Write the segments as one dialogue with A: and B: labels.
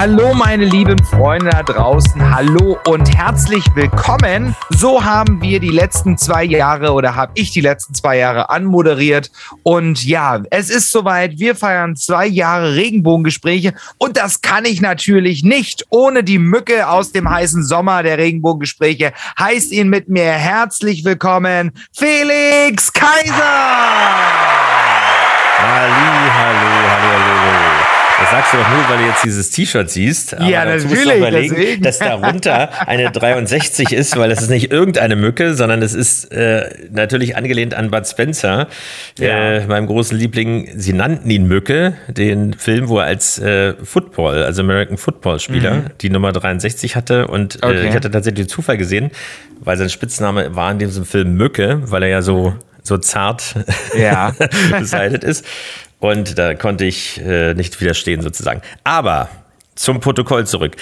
A: Hallo meine lieben Freunde da draußen, hallo und herzlich willkommen. So haben wir die letzten zwei Jahre oder habe ich die letzten zwei Jahre anmoderiert. Und ja, es ist soweit, wir feiern zwei Jahre Regenbogengespräche und das kann ich natürlich nicht ohne die Mücke aus dem heißen Sommer der Regenbogengespräche. Heißt ihn mit mir herzlich willkommen, Felix Kaiser!
B: Halli, hallo, hallo, hallo. Das sagst du doch nur, weil du jetzt dieses T-Shirt siehst.
A: Aber ja,
B: dazu
A: natürlich.
B: musst du überlegen,
A: deswegen.
B: dass darunter eine 63 ist, weil das ist nicht irgendeine Mücke, sondern es ist äh, natürlich angelehnt an Bud Spencer,
A: Ja.
B: äh, meinem großen Liebling. Sie nannten ihn Mücke, den Film, wo er als äh, Football, also American Football Spieler, die Nummer 63 hatte. Und äh,
A: Okay.
B: ich hatte tatsächlich den Zufall gesehen, weil sein Spitzname war in diesem Film Mücke, weil er ja so, so zart
A: Ja.
B: beseitigt ist. Und da konnte ich äh, nicht widerstehen sozusagen. Aber zum Protokoll zurück.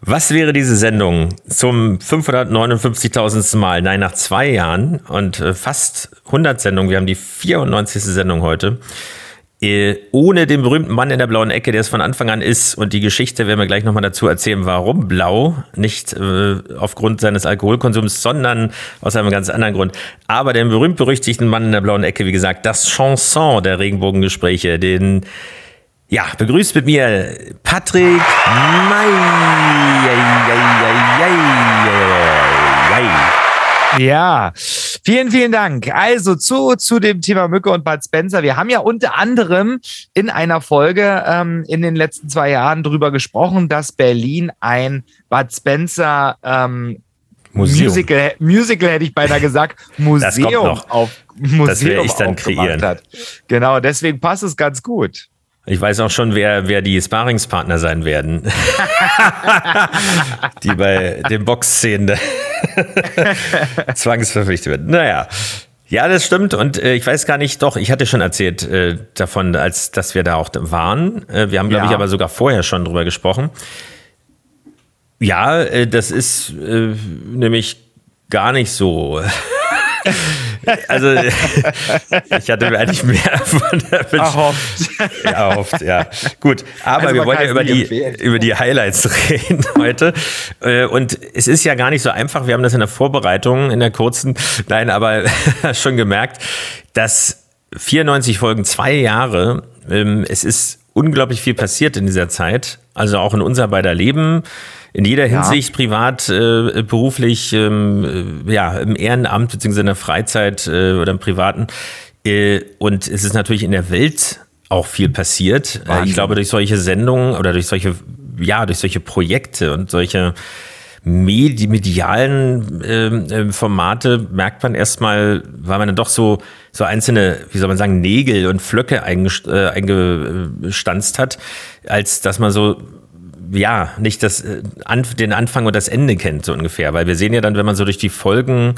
B: Was wäre diese Sendung zum 559.000. Mal? Nein, nach zwei Jahren und äh, fast 100 Sendungen. Wir haben die 94. Sendung heute. Äh, ohne den berühmten Mann in der blauen Ecke, der es von Anfang an ist. Und die Geschichte werden wir gleich nochmal dazu erzählen, warum blau. Nicht äh, aufgrund seines Alkoholkonsums, sondern aus einem ganz anderen Grund. Aber den berühmt-berüchtigten Mann in der blauen Ecke, wie gesagt, das Chanson der Regenbogengespräche, den ja, begrüßt mit mir Patrick May.
A: Ja, vielen, vielen Dank. Also zu, zu dem Thema Mücke und Bud Spencer. Wir haben ja unter anderem in einer Folge ähm, in den letzten zwei Jahren darüber gesprochen, dass Berlin ein Bud Spencer ähm,
B: Museum.
A: Musical, Musical hätte ich beinahe gesagt, Museum auf Museum
B: Das werde ich dann kreieren.
A: Hat. Genau, deswegen passt es ganz gut.
B: Ich weiß auch schon, wer, wer die Sparingspartner sein werden. die bei den Boxszenen zwangsverpflichtet werden. Naja. Ja, das stimmt. Und äh, ich weiß gar nicht, doch, ich hatte schon erzählt äh, davon, als dass wir da auch waren. Äh, wir haben, glaube
A: Ja.
B: ich, aber sogar vorher schon drüber gesprochen. Ja, äh, das ist äh, nämlich gar nicht so. also, ich hatte mir eigentlich mehr von der
A: Erhofft.
B: erhofft, ja. Gut, aber
A: Also
B: wir wollen ja über die,
A: empfehlen.
B: über die Highlights reden heute. Äh, Und es ist ja gar nicht so einfach. Wir haben das in der Vorbereitung, in der kurzen, nein, aber schon gemerkt, dass 94 Folgen, zwei Jahre, ähm, es ist unglaublich viel passiert in dieser Zeit. Also auch in unser beider Leben. In jeder Hinsicht, privat, äh, beruflich, ähm, äh, ja, im Ehrenamt beziehungsweise in der Freizeit äh, oder im Privaten. Äh, und es ist natürlich in der Welt auch viel passiert. Äh, ich glaube, durch solche Sendungen oder durch solche, ja, durch solche Projekte und solche Medi medialen ähm, Formate merkt man erstmal, weil man dann doch so, so einzelne, wie soll man sagen, Nägel und Flöcke eingest- äh, eingestanzt hat, als dass man so ja, nicht das, äh, den Anfang und das Ende kennt, so ungefähr. Weil wir sehen ja dann, wenn man so durch die Folgen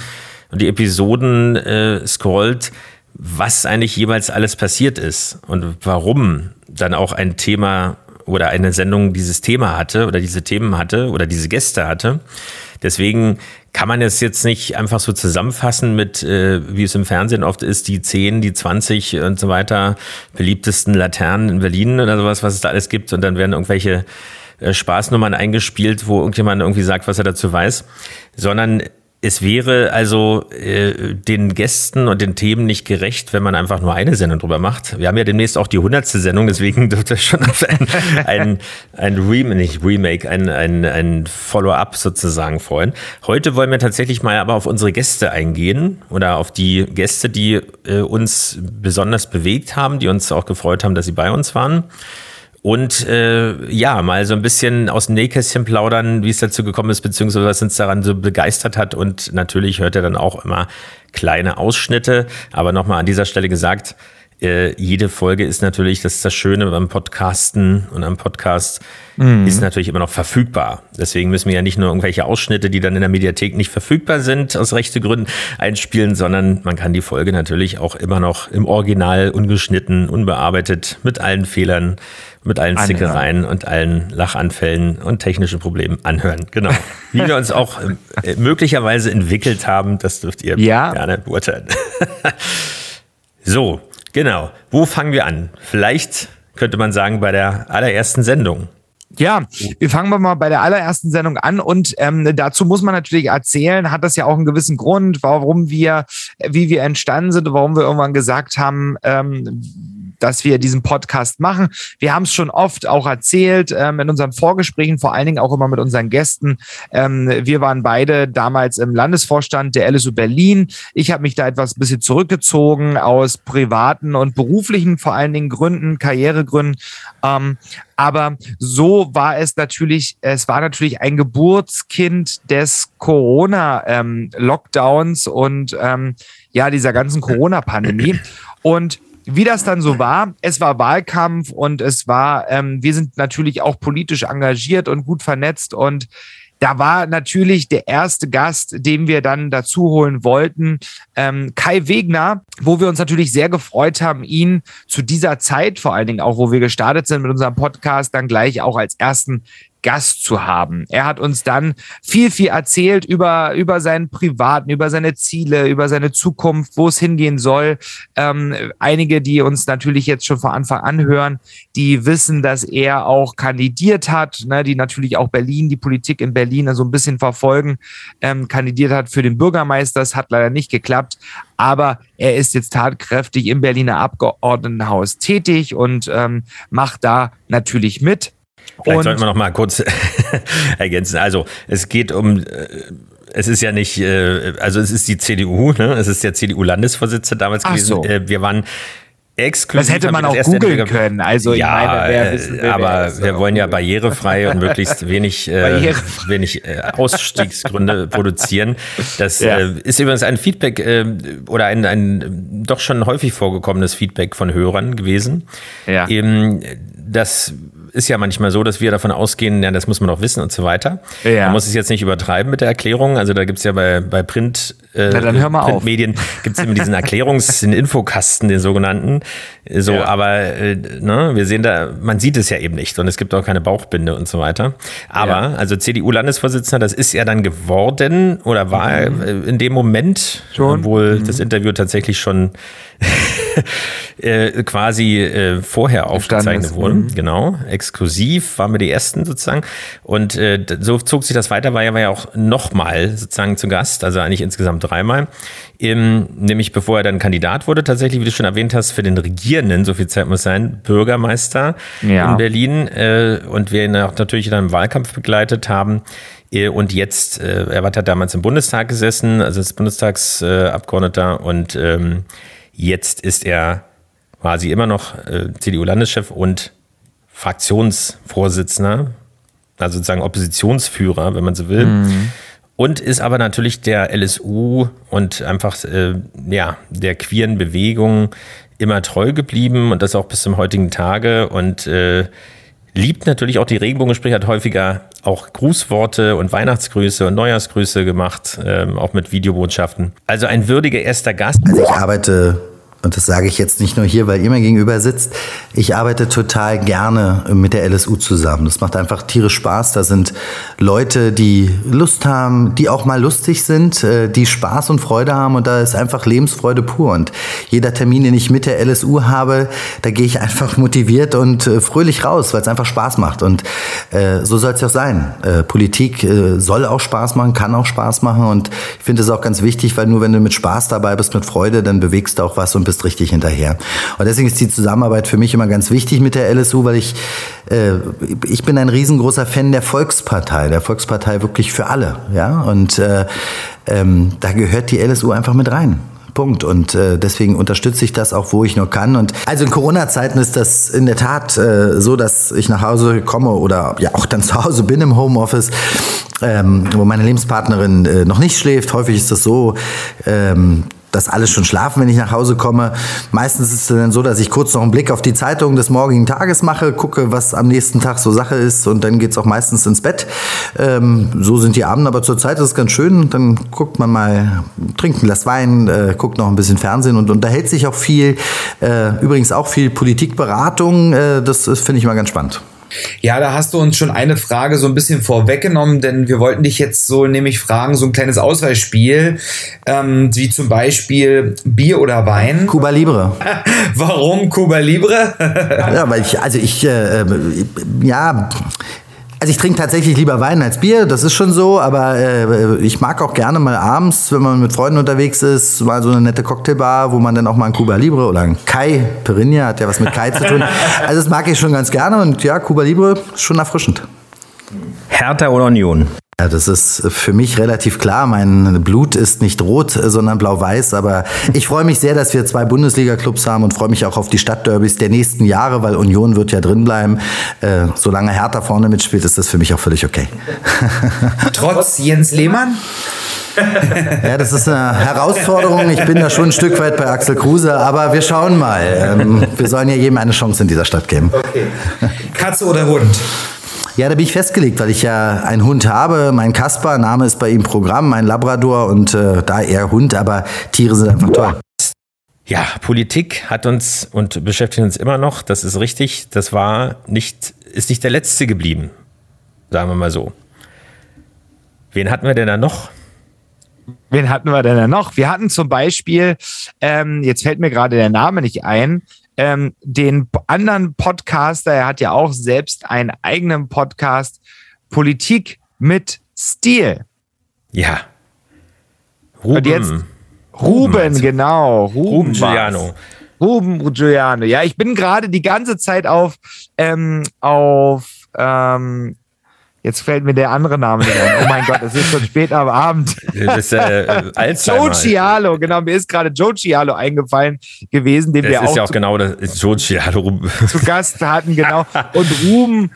B: und die Episoden äh, scrollt, was eigentlich jeweils alles passiert ist und warum dann auch ein Thema oder eine Sendung dieses Thema hatte oder diese Themen hatte oder diese Gäste hatte. Deswegen kann man es jetzt nicht einfach so zusammenfassen mit, äh, wie es im Fernsehen oft ist, die 10, die 20 und so weiter beliebtesten Laternen in Berlin oder sowas, was es da alles gibt. Und dann werden irgendwelche Spaßnummern eingespielt, wo irgendjemand irgendwie sagt, was er dazu weiß, sondern es wäre also äh, den Gästen und den Themen nicht gerecht, wenn man einfach nur eine Sendung drüber macht. Wir haben ja demnächst auch die hundertste Sendung, deswegen dürfte schon auf ein, ein, ein Remake, nicht Remake, ein, ein, ein Follow-up sozusagen freuen. Heute wollen wir tatsächlich mal aber auf unsere Gäste eingehen oder auf die Gäste, die äh, uns besonders bewegt haben, die uns auch gefreut haben, dass sie bei uns waren. Und äh, ja, mal so ein bisschen aus dem Nähkästchen plaudern, wie es dazu gekommen ist, beziehungsweise was uns daran so begeistert hat. Und natürlich hört er dann auch immer kleine Ausschnitte. Aber nochmal an dieser Stelle gesagt, äh, jede Folge ist natürlich, das ist das Schöne beim Podcasten und am Podcast, ist natürlich immer noch verfügbar. Deswegen müssen wir ja nicht nur irgendwelche Ausschnitte, die dann in der Mediathek nicht verfügbar sind, aus rechte Gründen einspielen, sondern man kann die Folge natürlich auch immer noch im Original, ungeschnitten, unbearbeitet, mit allen Fehlern mit allen
A: Anhören.
B: Zickereien und allen Lachanfällen und technischen Problemen anhören. Genau. Wie wir uns auch äh, möglicherweise entwickelt haben, das dürft ihr
A: Ja.
B: gerne beurteilen. so, genau. Wo fangen wir an? Vielleicht könnte man sagen, bei der allerersten Sendung.
A: Ja, wir fangen wir mal bei der allerersten Sendung an und ähm, dazu muss man natürlich erzählen, hat das ja auch einen gewissen Grund, warum wir, wie wir entstanden sind warum wir irgendwann gesagt haben, ähm, dass wir diesen Podcast machen. Wir haben es schon oft auch erzählt ähm, in unseren Vorgesprächen, vor allen Dingen auch immer mit unseren Gästen. Ähm, wir waren beide damals im Landesvorstand der LSU Berlin. Ich habe mich da etwas ein bisschen zurückgezogen aus privaten und beruflichen vor allen Dingen Gründen, Karrieregründen. Ähm, aber so war es natürlich, es war natürlich ein Geburtskind des Corona-Lockdowns und ähm, ja, dieser ganzen Corona-Pandemie. Und wie das dann so war, es war Wahlkampf und es war, ähm, wir sind natürlich auch politisch engagiert und gut vernetzt und da war natürlich der erste Gast, den wir dann dazu holen wollten, ähm, Kai Wegner, wo wir uns natürlich sehr gefreut haben, ihn zu dieser Zeit, vor allen Dingen auch, wo wir gestartet sind mit unserem Podcast, dann gleich auch als ersten Gast zu haben. Er hat uns dann viel, viel erzählt über, über seinen Privaten, über seine Ziele, über seine Zukunft, wo es hingehen soll. Ähm, einige, die uns natürlich jetzt schon von Anfang an hören, die wissen, dass er auch kandidiert hat, ne, die natürlich auch Berlin, die Politik in Berlin so ein bisschen verfolgen, ähm, kandidiert hat für den Bürgermeister. Das hat leider nicht geklappt. Aber er ist jetzt tatkräftig im Berliner Abgeordnetenhaus tätig und ähm, macht da natürlich mit.
B: Vielleicht
A: Und-
B: sollten wir noch mal kurz ergänzen. Also es geht um, äh, es ist ja nicht, äh, also es ist die CDU, ne? es ist der CDU-Landesvorsitzende damals
A: Ach
B: gewesen.
A: so.
B: Äh, Wir waren exklusiv.
A: Das hätte man auch googeln können. Also
B: ja,
A: meine, wer wissen will,
B: aber wir wollen ja barrierefrei und möglichst wenig, äh, wenig äh, Ausstiegsgründe produzieren. Das
A: Ja.
B: äh, ist übrigens ein Feedback äh, oder ein, ein doch schon häufig vorgekommenes Feedback von Hörern gewesen.
A: Ja.
B: Eben, das ist ja manchmal so, dass wir davon ausgehen, ja, das muss man doch wissen und so weiter.
A: Ja.
B: Man muss es jetzt nicht übertreiben mit der Erklärung. Also da gibt's ja bei, bei Print, äh,
A: Na, dann hör mal auf.
B: Printmedien gibt's immer diesen Erklärungs-, den Infokasten, den sogenannten. So,
A: Ja.
B: aber äh, ne, wir sehen da, man sieht es ja eben nicht und es gibt auch keine Bauchbinde und so weiter. Aber,
A: Ja.
B: also CDU-Landesvorsitzender, das ist er dann geworden oder war er äh, in dem Moment,
A: Mhm. Schon. Mhm.
B: obwohl das Interview tatsächlich schon äh, quasi äh, vorher aufgezeichnet wurde.
A: mhm.
B: Genau, exklusiv waren wir die ersten sozusagen. Und äh, so zog sich das weiter, war er war ja auch nochmal sozusagen zu Gast, also eigentlich insgesamt dreimal. Ähm, nämlich bevor er dann Kandidat wurde, tatsächlich, wie du schon erwähnt hast, für den Regierenden, so viel Zeit muss sein, Bürgermeister
A: Ja.
B: in Berlin. Äh, und wir ihn auch natürlich dann im Wahlkampf begleitet haben. Äh, Und jetzt, äh, er hat damals im Bundestag gesessen, also ist Bundestagsabgeordneter äh, und ähm, jetzt ist er quasi immer noch äh, CDU-Landeschef und Fraktionsvorsitzender, also sozusagen Oppositionsführer, wenn man so will. Und ist aber natürlich der LSU und einfach äh, ja, der queeren Bewegung immer treu geblieben und das auch bis zum heutigen Tage und äh, liebt natürlich auch die Regenbogengespräche, hat häufiger auch Grußworte und Weihnachtsgrüße und Neujahrsgrüße gemacht, ähm, auch mit Videobotschaften. Also ein würdiger erster Gast.
C: Also ich arbeite, und das sage ich jetzt nicht nur hier, weil ihr mir gegenüber sitzt, ich arbeite total gerne mit der LSU zusammen. Das macht einfach tierisch Spaß. Da sind Leute, die Lust haben, die auch mal lustig sind, äh, die Spaß und Freude haben und da ist einfach Lebensfreude pur. Und jeder Termin, den ich mit der LSU habe, da gehe ich einfach motiviert und äh, fröhlich raus, weil es einfach Spaß macht. Und äh, so soll es ja auch sein. Politik soll auch Spaß machen, kann auch Spaß machen und ich finde es auch ganz wichtig, weil nur wenn du mit Spaß dabei bist, mit Freude, dann bewegst du auch was und bist richtig hinterher. Und deswegen ist die Zusammenarbeit für mich immer ganz wichtig mit der LSU, weil ich, äh, ich bin ein riesengroßer Fan der Volkspartei, der Volkspartei wirklich für alle. Ja? Und äh, ähm, da gehört die LSU einfach mit rein. Punkt. Und äh, deswegen unterstütze ich das auch, wo ich nur kann. Und also in Corona-Zeiten ist das in der Tat äh, so, dass ich nach Hause komme oder ja auch dann zu Hause bin im Homeoffice, ähm, wo meine Lebenspartnerin äh, noch nicht schläft. Häufig ist das so. Ähm, dass alle schon schlafen, wenn ich nach Hause komme. Meistens ist es dann so, dass ich kurz noch einen Blick auf die Zeitung des morgigen Tages mache, gucke, was am nächsten Tag so Sache ist und dann geht's auch meistens ins Bett. Ähm, so sind die Abende, aber zurzeit ist es ganz schön. Dann guckt man mal, trinkt ein Glas Wein, äh, guckt noch ein bisschen Fernsehen und unterhält sich auch viel. Äh, übrigens auch viel Politikberatung. Äh, das finde ich mal ganz spannend.
A: Ja, da hast du uns schon eine Frage so ein bisschen vorweggenommen, denn wir wollten dich jetzt so nämlich fragen, so ein kleines Auswahlspiel, ähm, wie zum Beispiel Bier oder Wein.
C: Cuba Libre.
A: Warum Cuba Libre?
C: ja, weil ich, also ich, äh, ja, also ich trinke tatsächlich lieber Wein als Bier, das ist schon so, aber äh, ich mag auch gerne mal abends, wenn man mit Freunden unterwegs ist, mal so eine nette Cocktailbar, wo man dann auch mal ein Cuba Libre oder ein Kai, Perinia hat ja was mit Kai zu tun. Also das mag ich schon ganz gerne und ja, Cuba Libre ist schon erfrischend.
B: Hertha oder Union?
C: Ja, das ist für mich relativ klar. Mein Blut ist nicht rot, sondern blau-weiß. Aber ich freue mich sehr, dass wir zwei Bundesliga-Clubs haben und freue mich auch auf die Stadtderbys der nächsten Jahre, weil Union wird ja drin bleiben. Äh, solange Hertha vorne mitspielt, ist das für mich auch völlig okay.
A: Trotz Jens Lehmann?
C: Ja, das ist eine Herausforderung. Ich bin da schon ein Stück weit bei Axel Kruse, aber wir schauen mal. Ähm, wir sollen ja jedem eine Chance in dieser Stadt geben.
A: Okay. Katze oder Hund?
C: Ja, da bin ich festgelegt, weil ich ja einen Hund habe. Mein Kasper, Name ist bei ihm Programm, mein Labrador und äh, da eher Hund, aber Tiere sind einfach toll.
B: Ja, Politik hat uns und beschäftigt uns immer noch, das ist richtig. Das war nicht, ist nicht der letzte geblieben, sagen wir mal so. Wen hatten wir denn da noch?
A: Wen hatten wir denn da noch? Wir hatten zum Beispiel, ähm, jetzt fällt mir gerade der Name nicht ein, ähm, den anderen Podcaster, er hat ja auch selbst einen eigenen Podcast, Politik mit Stil.
B: Ja.
A: Ruben. Und jetzt, Ruben, Ruben genau. Ruben, Ruben Giuliano. Ruben Giuliano. Ja, ich bin gerade die ganze Zeit auf, ähm, auf ähm, Jetzt fällt mir der andere Name nicht ein. Oh mein Gott, es ist schon spät am Abend. Das ist äh, Joe Cialo, genau, mir ist gerade Joe Cialo eingefallen gewesen, den
B: das
A: wir auch.
B: Das ist ja auch genau das, Joe Cialo.
A: Zu Gast hatten, genau. Und Ruben.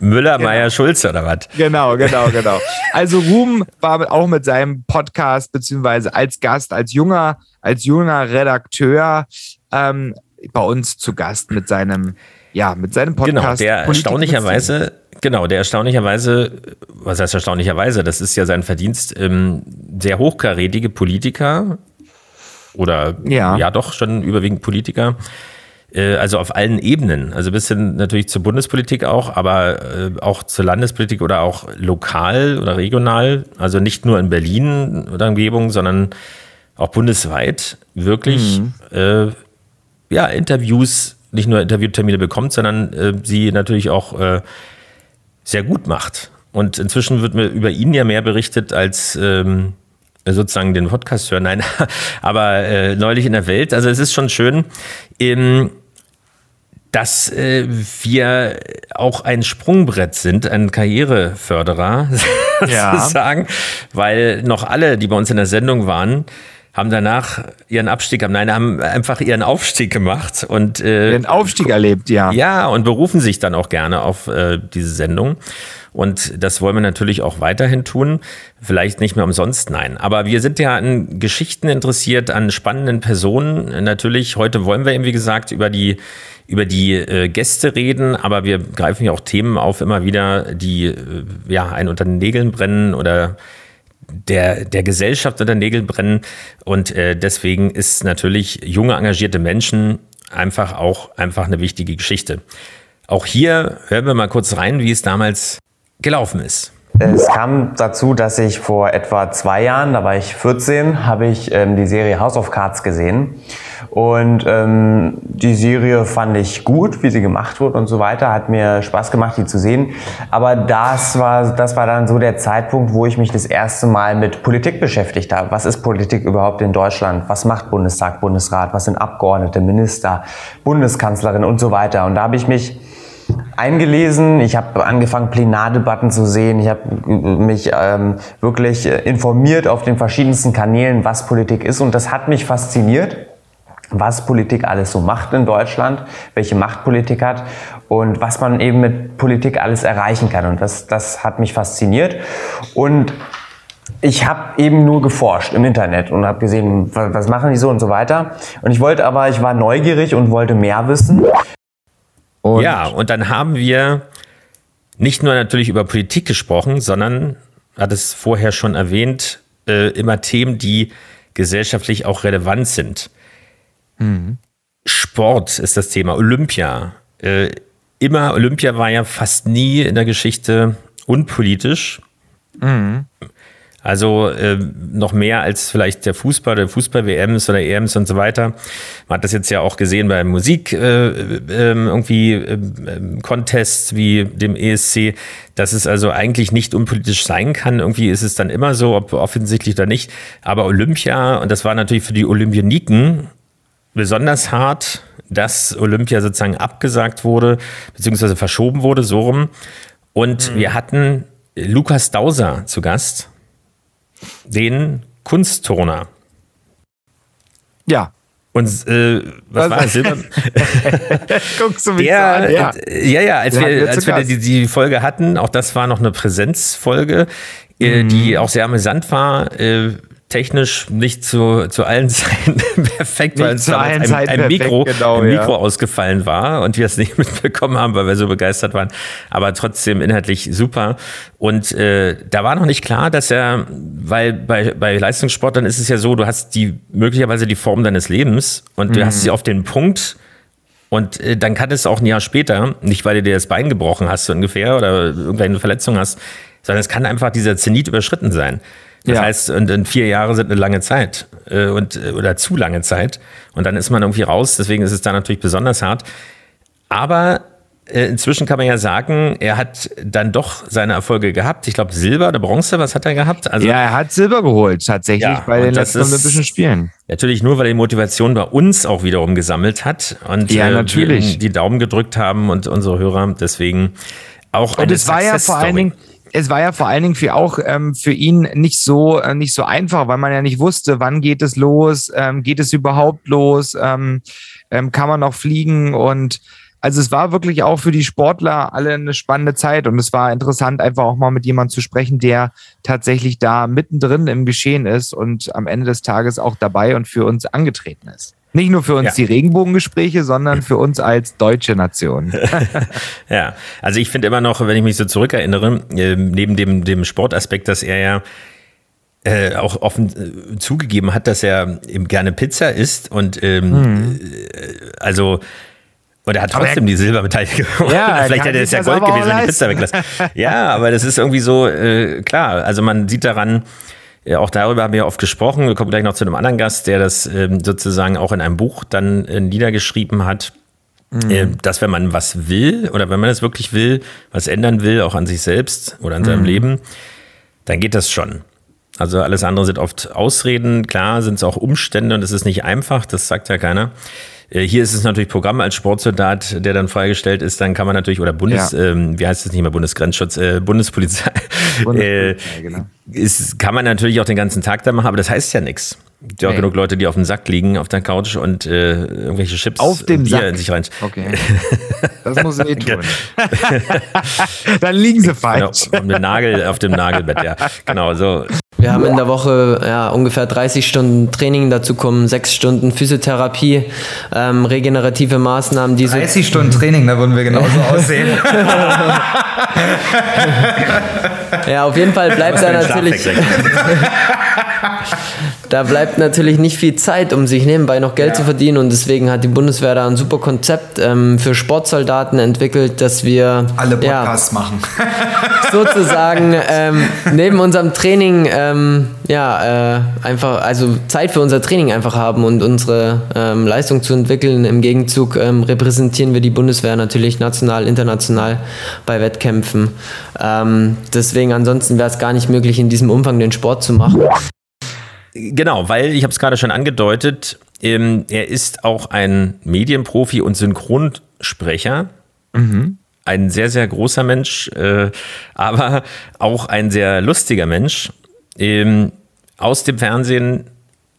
B: Müller, genau. Meier, Schulze oder was?
A: Genau, genau, genau. Also Ruben war auch mit seinem Podcast, beziehungsweise als Gast, als junger, als junger Redakteur ähm, bei uns zu Gast mit seinem, ja, mit seinem
B: genau, Podcast. Genau, der erstaunlicherweise Genau, der erstaunlicherweise, was heißt erstaunlicherweise, das ist ja sein Verdienst, ähm, sehr hochkarätige Politiker oder ja, ja doch schon überwiegend Politiker, äh, also auf allen Ebenen, also bis hin natürlich zur Bundespolitik auch, aber äh, auch zur Landespolitik oder auch lokal oder regional, also nicht nur in Berlin oder Umgebung, sondern auch bundesweit wirklich mhm. äh, ja, Interviews, nicht nur Interviewtermine bekommt, sondern äh, sie natürlich auch äh, sehr gut macht. Und inzwischen wird mir über ihn ja mehr berichtet als ähm, sozusagen den Podcast hören. Nein, aber äh, neulich in der Welt. Also es ist schon schön, ähm, dass äh, wir auch ein Sprungbrett sind, ein Karriereförderer ja. sozusagen, weil noch alle, die bei uns in der Sendung waren, haben danach ihren Abstieg, nein, haben einfach ihren Aufstieg gemacht und
A: äh, den Aufstieg erlebt, ja.
B: Ja, und berufen sich dann auch gerne auf äh, diese Sendung. Und das wollen wir natürlich auch weiterhin tun. Vielleicht nicht mehr umsonst, nein. Aber wir sind ja an Geschichten interessiert, an spannenden Personen. Natürlich, heute wollen wir eben, wie gesagt, über die, über die äh, Gäste reden, aber wir greifen ja auch Themen auf immer wieder, die äh, ja einen unter den Nägeln brennen oder der, der Gesellschaft unter Nägel brennen. Und äh, deswegen ist natürlich junge, engagierte Menschen einfach auch einfach eine wichtige Geschichte. Auch hier hören wir mal kurz rein, wie es damals gelaufen ist.
D: Es kam dazu, dass ich vor etwa zwei Jahren, da war ich 14, habe ich ähm, die Serie House of Cards gesehen. Und ähm, die Serie fand ich gut, wie sie gemacht wurde und so weiter. Hat mir Spaß gemacht, die zu sehen. Aber das war, das war dann so der Zeitpunkt, wo ich mich das erste Mal mit Politik beschäftigt habe. Was ist Politik überhaupt in Deutschland? Was macht Bundestag, Bundesrat? Was sind Abgeordnete, Minister, Bundeskanzlerin und so weiter? Und da habe ich mich eingelesen, ich habe angefangen, Plenardebatten zu sehen, ich habe mich ähm, wirklich informiert auf den verschiedensten Kanälen, was Politik ist und das hat mich fasziniert was Politik alles so macht in Deutschland, welche Macht Politik hat und was man eben mit Politik alles erreichen kann. Und das, das hat mich fasziniert. Und ich habe eben nur geforscht im Internet und habe gesehen, was, machen die so und so weiter. Und ich wollte aber, ich war neugierig und wollte mehr wissen.
B: Und ja, und dann haben wir nicht nur natürlich über Politik gesprochen, sondern, hat es vorher schon erwähnt, äh, immer Themen, die gesellschaftlich auch relevant sind. Mhm. Sport ist das Thema, Olympia. Äh, immer, Olympia war ja fast nie in der Geschichte unpolitisch. Mhm. Also äh, noch mehr als vielleicht der Fußball, der Fußball-WMs oder EMs und so weiter. Man hat das jetzt ja auch gesehen bei Musik äh, äh, irgendwie äh, Contests wie dem ESC, dass es also eigentlich nicht unpolitisch sein kann. Irgendwie ist es dann immer so, ob offensichtlich oder nicht. Aber Olympia, und das war natürlich für die Olympioniken besonders hart, dass Olympia sozusagen abgesagt wurde, beziehungsweise verschoben wurde, so rum. Und mhm. wir hatten Lukas Dauser zu Gast den Kunstturner.
A: Ja.
B: Und äh, was, was war das? Silber? Guckst du mich Der, so an? Ja, ja, ja als wir, als wir die, die, Folge hatten, auch das war noch eine Präsenzfolge, äh, mhm. die auch sehr amüsant war. Äh, technisch nicht zu, zu allen Zeiten perfekt, nicht weil uns damals ein, ein, Mikro, genau, ein Mikro ja. ausgefallen war und wir es nicht mitbekommen haben, weil wir so begeistert waren. Aber trotzdem inhaltlich super. Und äh, da war noch nicht klar, dass er, weil bei, bei Leistungssportlern ist es ja so, du hast die möglicherweise die Form deines Lebens und mhm. du hast sie auf den Punkt und äh, dann kann es auch ein Jahr später, nicht weil du dir das Bein gebrochen hast so ungefähr oder irgendeine Verletzung hast, sondern es kann einfach dieser Zenit überschritten sein. Das ja. heißt, und, und vier Jahre sind eine lange Zeit äh, und, äh, oder zu lange Zeit. Und dann ist man irgendwie raus. Deswegen ist es da natürlich besonders hart. Aber äh, inzwischen kann man ja sagen, er hat dann doch seine Erfolge gehabt. Ich glaube, Silber oder Bronze, was hat er gehabt?
A: Also, ja, er hat Silber geholt, tatsächlich ja, bei den letzten Olympischen Spielen.
B: Natürlich nur, weil er die Motivation bei uns auch wiederum gesammelt hat und
A: ja, natürlich.
B: Äh, die Daumen gedrückt haben und unsere Hörer. Deswegen auch
A: Und es war ja vor allen Dingen es war ja vor allen Dingen für auch ähm, für ihn nicht so äh, nicht so einfach, weil man ja nicht wusste, wann geht es los, ähm, geht es überhaupt los, ähm, ähm, kann man noch fliegen und also es war wirklich auch für die Sportler alle eine spannende Zeit und es war interessant, einfach auch mal mit jemandem zu sprechen, der tatsächlich da mittendrin im Geschehen ist und am Ende des Tages auch dabei und für uns angetreten ist. Nicht nur für uns ja. die Regenbogengespräche, sondern für uns als deutsche Nation.
B: ja, also ich finde immer noch, wenn ich mich so zurückerinnere, äh, neben dem, dem Sportaspekt, dass er ja äh, auch offen äh, zugegeben hat, dass er eben gerne Pizza isst und ähm, mhm. Äh, also und er hat trotzdem er, die Silbermedaille gewonnen. Ja, Vielleicht hätte es ja Gold gewesen, wenn die Pizza weglassen. ja, aber das ist irgendwie so, äh, klar, also man sieht daran, auch darüber haben wir oft gesprochen. Wir kommen gleich noch zu einem anderen Gast, der das ähm, sozusagen auch in einem Buch dann äh, niedergeschrieben hat. Mhm. Äh, dass wenn man was will oder wenn man es wirklich will, was ändern will, auch an sich selbst oder an seinem mhm. Leben, dann geht das schon. Also alles andere sind oft Ausreden. Klar sind es auch Umstände und es ist nicht einfach, das sagt ja keiner. Äh, hier ist es natürlich Programm als Sportsoldat, der dann freigestellt ist. Dann kann man natürlich, oder Bundes, ja. ähm, wie heißt es nicht mehr, Bundesgrenzschutz, äh, Bundespolizei, Bundespolizei äh, genau. ist, kann man natürlich auch den ganzen Tag da machen, aber das heißt ja nichts. Ja auch genug Leute, die auf dem Sack liegen, auf der Couch und äh, irgendwelche Chips
A: auf dem
B: Bier
A: Sack.
B: in sich rein.
A: Okay. Das muss eh tun. Dann liegen sie falsch.
B: Genau, auf dem Nagel, auf dem Nagelbett, ja. Genau, so.
E: Wir haben in der Woche ja, ungefähr 30 Stunden Training, dazu kommen sechs Stunden Physiotherapie, ähm, regenerative Maßnahmen.
A: Diese 30 Stunden Training, da würden wir genauso aussehen.
E: ja, auf jeden Fall bleibt da natürlich. da bleibt natürlich nicht viel Zeit, um sich nebenbei noch Geld ja. zu verdienen und deswegen hat die Bundeswehr da ein super Konzept ähm, für Sportsoldaten entwickelt, dass wir
A: alle Podcasts ja, machen.
E: Sozusagen ähm, neben unserem Training ähm, ja äh, einfach also Zeit für unser Training einfach haben und unsere ähm, Leistung zu entwickeln. Im Gegenzug ähm, repräsentieren wir die Bundeswehr natürlich national, international bei Wettkämpfen. Ähm, deswegen ansonsten wäre es gar nicht möglich, in diesem Umfang den Sport zu machen.
B: Genau, weil ich habe es gerade schon angedeutet, ähm, er ist auch ein Medienprofi und Synchronsprecher. Mhm. Ein sehr, sehr großer Mensch, äh, aber auch ein sehr lustiger Mensch. Ähm, aus dem Fernsehen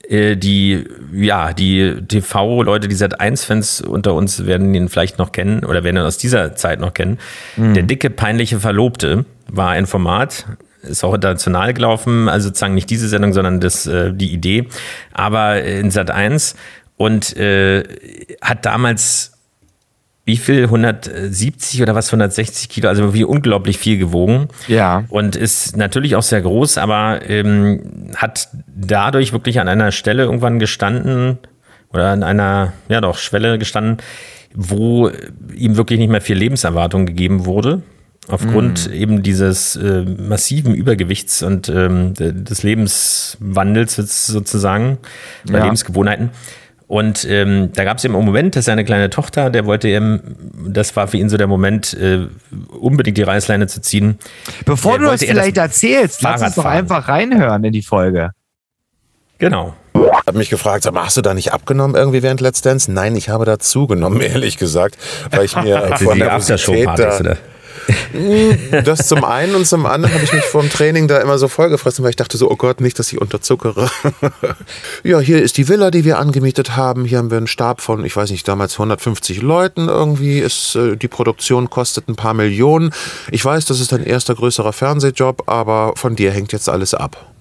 B: äh, die, ja, die TV-Leute, die seit 1-Fans unter uns werden ihn vielleicht noch kennen oder werden ihn aus dieser Zeit noch kennen. Mhm. Der dicke, peinliche Verlobte war ein Format, ist auch international gelaufen, also sozusagen nicht diese Sendung, sondern das, äh, die Idee, aber in Sat 1 und äh, hat damals wie viel? 170 oder was? 160 Kilo, also wie unglaublich viel gewogen.
A: Ja.
B: Und ist natürlich auch sehr groß, aber ähm, hat dadurch wirklich an einer Stelle irgendwann gestanden oder an einer, ja doch, Schwelle gestanden, wo ihm wirklich nicht mehr viel Lebenserwartung gegeben wurde. Aufgrund
A: Mhm.
B: eben dieses äh, massiven Übergewichts und ähm, de- des Lebenswandels sozusagen,
A: Ja.
B: Lebensgewohnheiten. Und ähm, da gab es eben einen Moment, dass seine kleine Tochter, der wollte eben, das war für ihn so der Moment, äh, unbedingt die Reißleine zu ziehen.
A: Bevor
B: Der
A: du das
B: er das
A: vielleicht erzählst, lass uns
B: Fahrrad
A: doch
B: fahren.
A: einfach reinhören in die Folge.
B: Genau.
F: Hab mich gefragt, sag mal, hast du da nicht abgenommen irgendwie während Let's Dance? Nein, ich habe da zugenommen, ehrlich gesagt, weil ich mir von der
B: Aftershow-Partys, oder?
F: Das zum einen und zum anderen habe ich mich vor dem Training da immer so vollgefressen, weil ich dachte so, oh Gott, nicht, dass ich unterzuckere. ja, hier ist die Villa, die wir angemietet haben. Hier haben wir einen Stab von, ich weiß nicht, damals 150 Leuten irgendwie. Ist, äh, die Produktion kostet ein paar Millionen. Ich weiß, das ist dein erster größerer Fernsehjob, aber von dir hängt jetzt alles ab.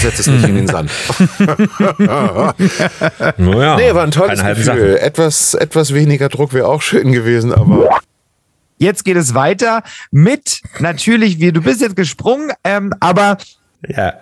F: Setz es nicht in den Sand.
B: Naja,
F: Nee, war ein tolles Gefühl. Etwas, etwas weniger Druck wäre auch schön gewesen, aber
A: Jetzt geht es weiter mit natürlich, wie du bist jetzt gesprungen, ähm, aber.
B: Ja.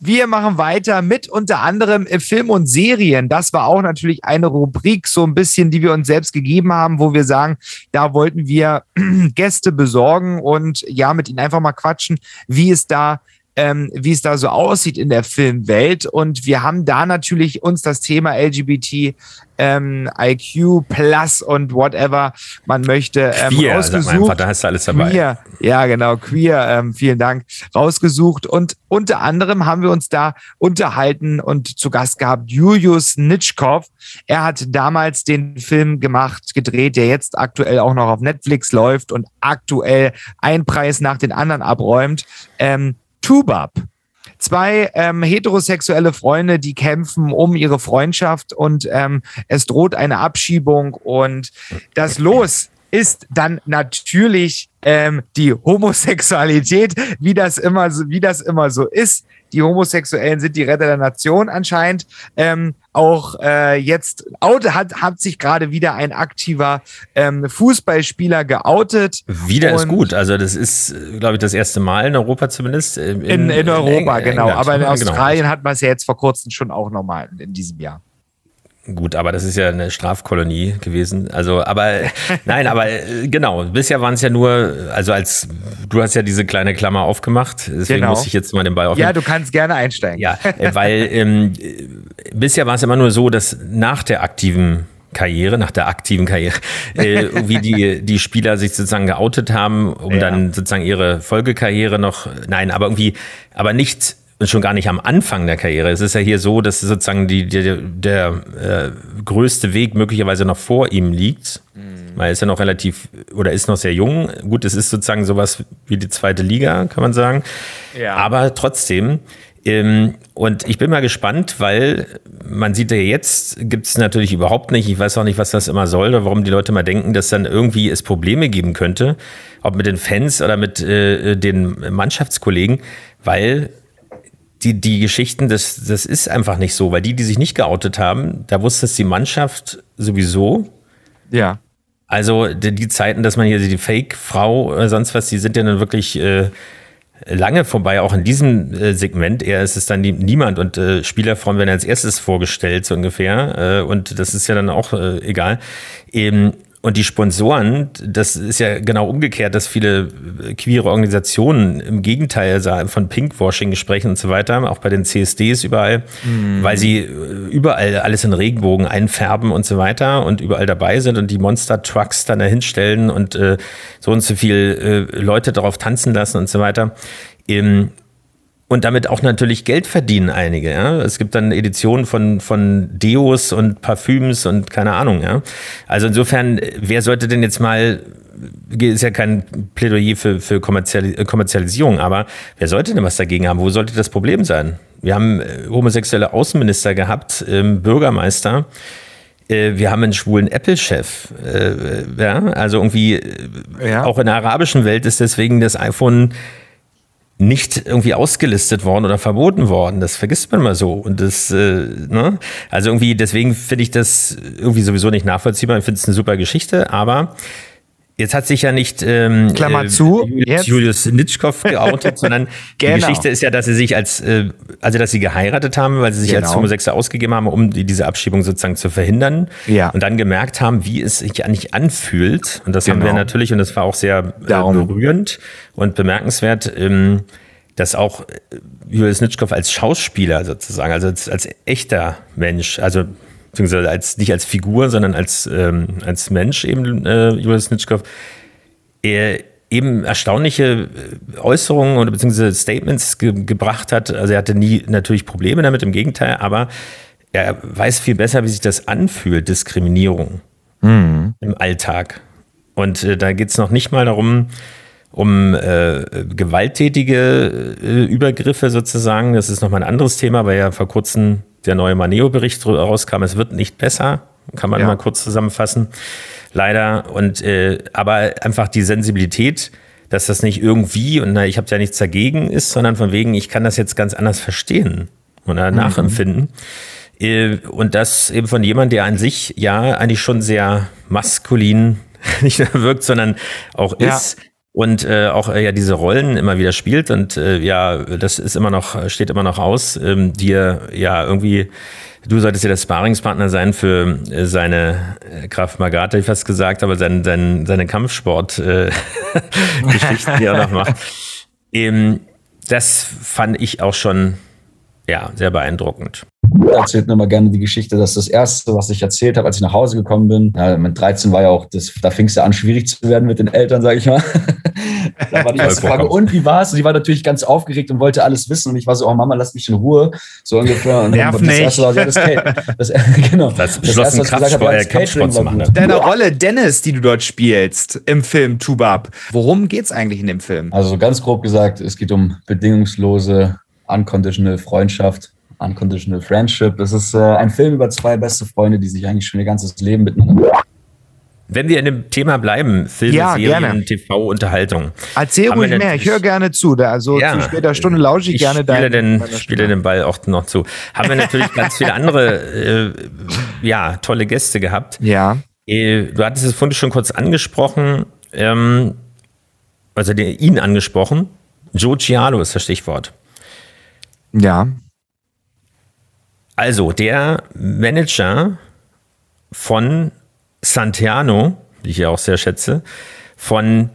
A: Wir machen weiter mit unter anderem äh, Film und Serien. Das war auch natürlich eine Rubrik, so ein bisschen, die wir uns selbst gegeben haben, wo wir sagen, da wollten wir Gäste besorgen und ja, mit ihnen einfach mal quatschen, wie es da ähm, wie es da so aussieht in der Filmwelt. Und wir haben da natürlich uns das Thema LGBT, ähm, IQ Plus und whatever man möchte ähm,
B: Queer,
A: rausgesucht.
B: einfach, da hast du alles dabei.
A: Queer, ja genau, queer, ähm, vielen Dank, rausgesucht. Und unter anderem haben wir uns da unterhalten und zu Gast gehabt Julius Nitschkow. Er hat damals den Film gemacht, gedreht, der jetzt aktuell auch noch auf Netflix läuft und aktuell einen Preis nach den anderen abräumt. Ähm, Tubab. Zwei ähm, heterosexuelle Freunde, die kämpfen um ihre Freundschaft und ähm, es droht eine Abschiebung und das Los ist dann natürlich ähm, die Homosexualität, wie das immer so, wie das immer so ist. Die Homosexuellen sind die Retter der Nation anscheinend. Ähm, auch äh, jetzt out, hat, hat sich gerade wieder ein aktiver ähm, Fußballspieler geoutet.
B: Wieder ist gut. Also das ist, glaube ich, das erste Mal in Europa zumindest. äh,
A: In, in Europa,
B: Eng-
A: genau.
B: England.
A: Aber in
B: genau.
A: Australien hat man es ja jetzt vor kurzem schon auch nochmal in diesem Jahr.
B: Gut, aber das ist ja eine Strafkolonie gewesen. Also, aber nein, aber äh, genau. Bisher waren es ja nur, also als du hast ja diese kleine Klammer aufgemacht, deswegen
A: Genau.
B: muss ich jetzt mal den Ball aufnehmen.
A: Ja, du kannst gerne einsteigen.
B: Ja, äh, weil ähm, äh, bisher war es immer nur so, dass nach der aktiven Karriere, nach der aktiven Karriere, äh, irgendwie die, die Spieler sich sozusagen geoutet haben, um
A: Ja.
B: dann sozusagen ihre Folgekarriere noch, nein, aber irgendwie, aber nicht und schon gar nicht am Anfang der Karriere. Es ist ja hier so, dass sozusagen die, die, der äh, größte Weg möglicherweise noch vor ihm liegt. Weil er ist ja noch relativ oder ist noch sehr jung. Gut, es ist sozusagen sowas wie die zweite Liga, kann man sagen.
A: Ja.
B: Aber trotzdem, ähm, und ich bin mal gespannt, weil man sieht ja jetzt, gibt es natürlich überhaupt nicht, ich weiß auch nicht, was das immer soll, oder warum die Leute mal denken, dass dann irgendwie es Probleme geben könnte, ob mit den Fans oder mit äh, den Mannschaftskollegen, weil die, die Geschichten, das, das ist einfach nicht so, weil die, die sich nicht geoutet haben, da wusste es die Mannschaft sowieso,
A: Ja.
B: also die, die Zeiten, dass man hier die Fake-Frau oder sonst was, die sind ja dann wirklich äh, lange vorbei, auch in diesem äh, Segment. Eher ist es dann die, niemand und äh, Spielerfrauen werden als erstes vorgestellt, so ungefähr. Äh, und das ist ja dann auch äh, egal. Eben, und die Sponsoren, das ist ja genau umgekehrt, dass viele queere Organisationen im Gegenteil von Pinkwashing sprechen und so weiter, auch bei den CSDs überall, weil sie äh, überall alles in Regenbogen einfärben und so weiter und überall dabei sind und die Monster-Trucks dann dahin stellen und äh, so und so viel äh, Leute darauf tanzen lassen und so weiter. Ähm, und damit auch natürlich Geld verdienen einige. Ja? Es gibt dann Editionen von, von Deos und Parfüms und keine Ahnung. Ja? Also insofern, wer sollte denn jetzt mal, ist ja kein Plädoyer für, für äh, Kommerzialisierung, aber wer sollte denn was dagegen haben? Wo sollte das Problem sein? Wir haben äh, homosexuelle Außenminister gehabt, ähm, Bürgermeister. Äh, Wir haben einen schwulen Apple-Chef. Ja, also irgendwie,
A: Ja.
B: auch in der arabischen Welt ist deswegen das iPhone nicht irgendwie ausgelistet worden oder verboten worden. Das vergisst man mal so. Und das, äh, ne? Also irgendwie, deswegen finde ich das irgendwie sowieso nicht nachvollziehbar. Ich finde es eine super Geschichte, aber Jetzt hat sich ja nicht ähm,
A: Klammer zu,
B: Julius. Julius Nitschkow geoutet, sondern
A: Genau.
B: die Geschichte ist ja, dass sie sich als, äh, also dass sie geheiratet haben, weil sie sich als
A: Genau.
B: Homosexuelle ausgegeben haben, um die, diese Abschiebung sozusagen zu verhindern.
A: Ja.
B: Und dann gemerkt haben, wie es sich eigentlich anfühlt. Und das haben
A: Genau.
B: wir natürlich, und das war auch sehr äh, berührend und bemerkenswert, ähm, dass auch äh, Julius Nitschkow als Schauspieler sozusagen, also als, als echter Mensch, also beziehungsweise als, nicht als Figur, sondern als, ähm, als Mensch eben äh, Julius Nitschkow, er eben erstaunliche äh, Äußerungen oder beziehungsweise Statements ge gebracht hat. Also er hatte nie natürlich Probleme damit, im Gegenteil, aber er weiß viel besser, wie sich das anfühlt, Diskriminierung im Alltag. Und äh, da geht es noch nicht mal darum, um äh, gewalttätige äh, Übergriffe sozusagen. Das ist nochmal ein anderes Thema, weil ja vor kurzem der neue Maneo-Bericht rauskam. Es wird nicht besser, kann man
A: Ja.
B: mal kurz zusammenfassen. Leider. Und äh, aber einfach die Sensibilität, dass das nicht irgendwie, und na, ich habe ja nichts dagegen ist, sondern von wegen, ich kann das jetzt ganz anders verstehen oder nachempfinden. Äh, Und das eben von jemand, der an sich ja eigentlich schon sehr maskulin nicht nur wirkt, sondern auch
A: Ja.
B: ist und äh, auch äh, ja diese Rollen immer wieder spielt und äh, ja, das ist immer noch, steht immer noch aus, ähm, dir ja irgendwie, du solltest ja der Sparingspartner sein für äh, seine äh, Kraft Maga, hätte ich fast gesagt, aber sein, sein, seine Kampfsport äh, Geschichten, die er noch macht. Ähm, das fand ich auch schon ja, sehr beeindruckend.
G: Er erzählt mir immer gerne die Geschichte, dass das erste, was ich erzählt habe, als ich nach Hause gekommen bin, ja, mit 13 war ja auch, das, da fing es ja an, schwierig zu werden mit den Eltern, sage ich mal. da war die erste Frage, und wie war's? Und sie war natürlich ganz aufgeregt und wollte alles wissen. Und ich war so, oh Mama, lass mich in Ruhe. So ungefähr. Und
A: Nerv
G: das
A: nicht.
G: erste war ja das Kate. Das, genau.
B: Das
G: erste,
B: beschlossen,
G: was gesagt habe,
B: äh,
G: das Catering war
B: machen.
G: gut.
B: ne?
A: Deine Rolle Dennis, die du dort spielst im Film Tubab. Worum geht's eigentlich in dem Film?
G: Also ganz grob gesagt, es geht um bedingungslose, unconditional Freundschaft, unconditional friendship. Das ist äh, ein Film über zwei beste Freunde, die sich eigentlich schon ihr ganzes Leben miteinander
B: Wenn wir in dem Thema bleiben, Filme,
A: Ja,
B: Serien,
A: gerne.
B: TV, Unterhaltung.
A: Erzähl ruhig mehr, ich höre gerne zu. Da, also
B: Ja,
A: zu später Stunde lausche ich,
B: ich
A: gerne
B: spiele
A: dein-
B: den, spiele den Ball auch noch zu. Haben wir natürlich ganz viele andere, äh, ja, tolle Gäste gehabt.
A: Ja,
B: Äh, Du hattest es vorhin schon kurz angesprochen, ähm, also den, ihn angesprochen. Joe Giallo ist das Stichwort.
A: ja.
B: Also der Manager von Santiano, die ich ja auch sehr schätze, von,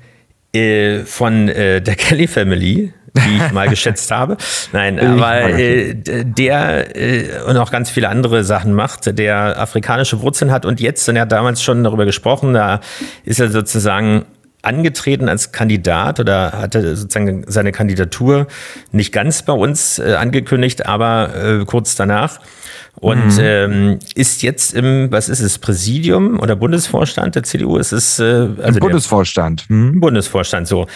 B: äh, von äh, der Kelly Family, die ich mal geschätzt habe. Nein, aber äh, der äh, und auch ganz viele andere Sachen macht, der afrikanische Wurzeln hat und jetzt, und er hat damals schon darüber gesprochen, da ist er sozusagen angetreten als Kandidat oder hatte sozusagen seine Kandidatur nicht ganz bei uns äh, angekündigt, aber äh, kurz danach. Und ähm, ist jetzt im, was ist es, Präsidium oder Bundesvorstand der CDU? Es ist äh, also
A: Im
B: der-
A: Bundesvorstand. Hm?
B: im Bundesvorstand so.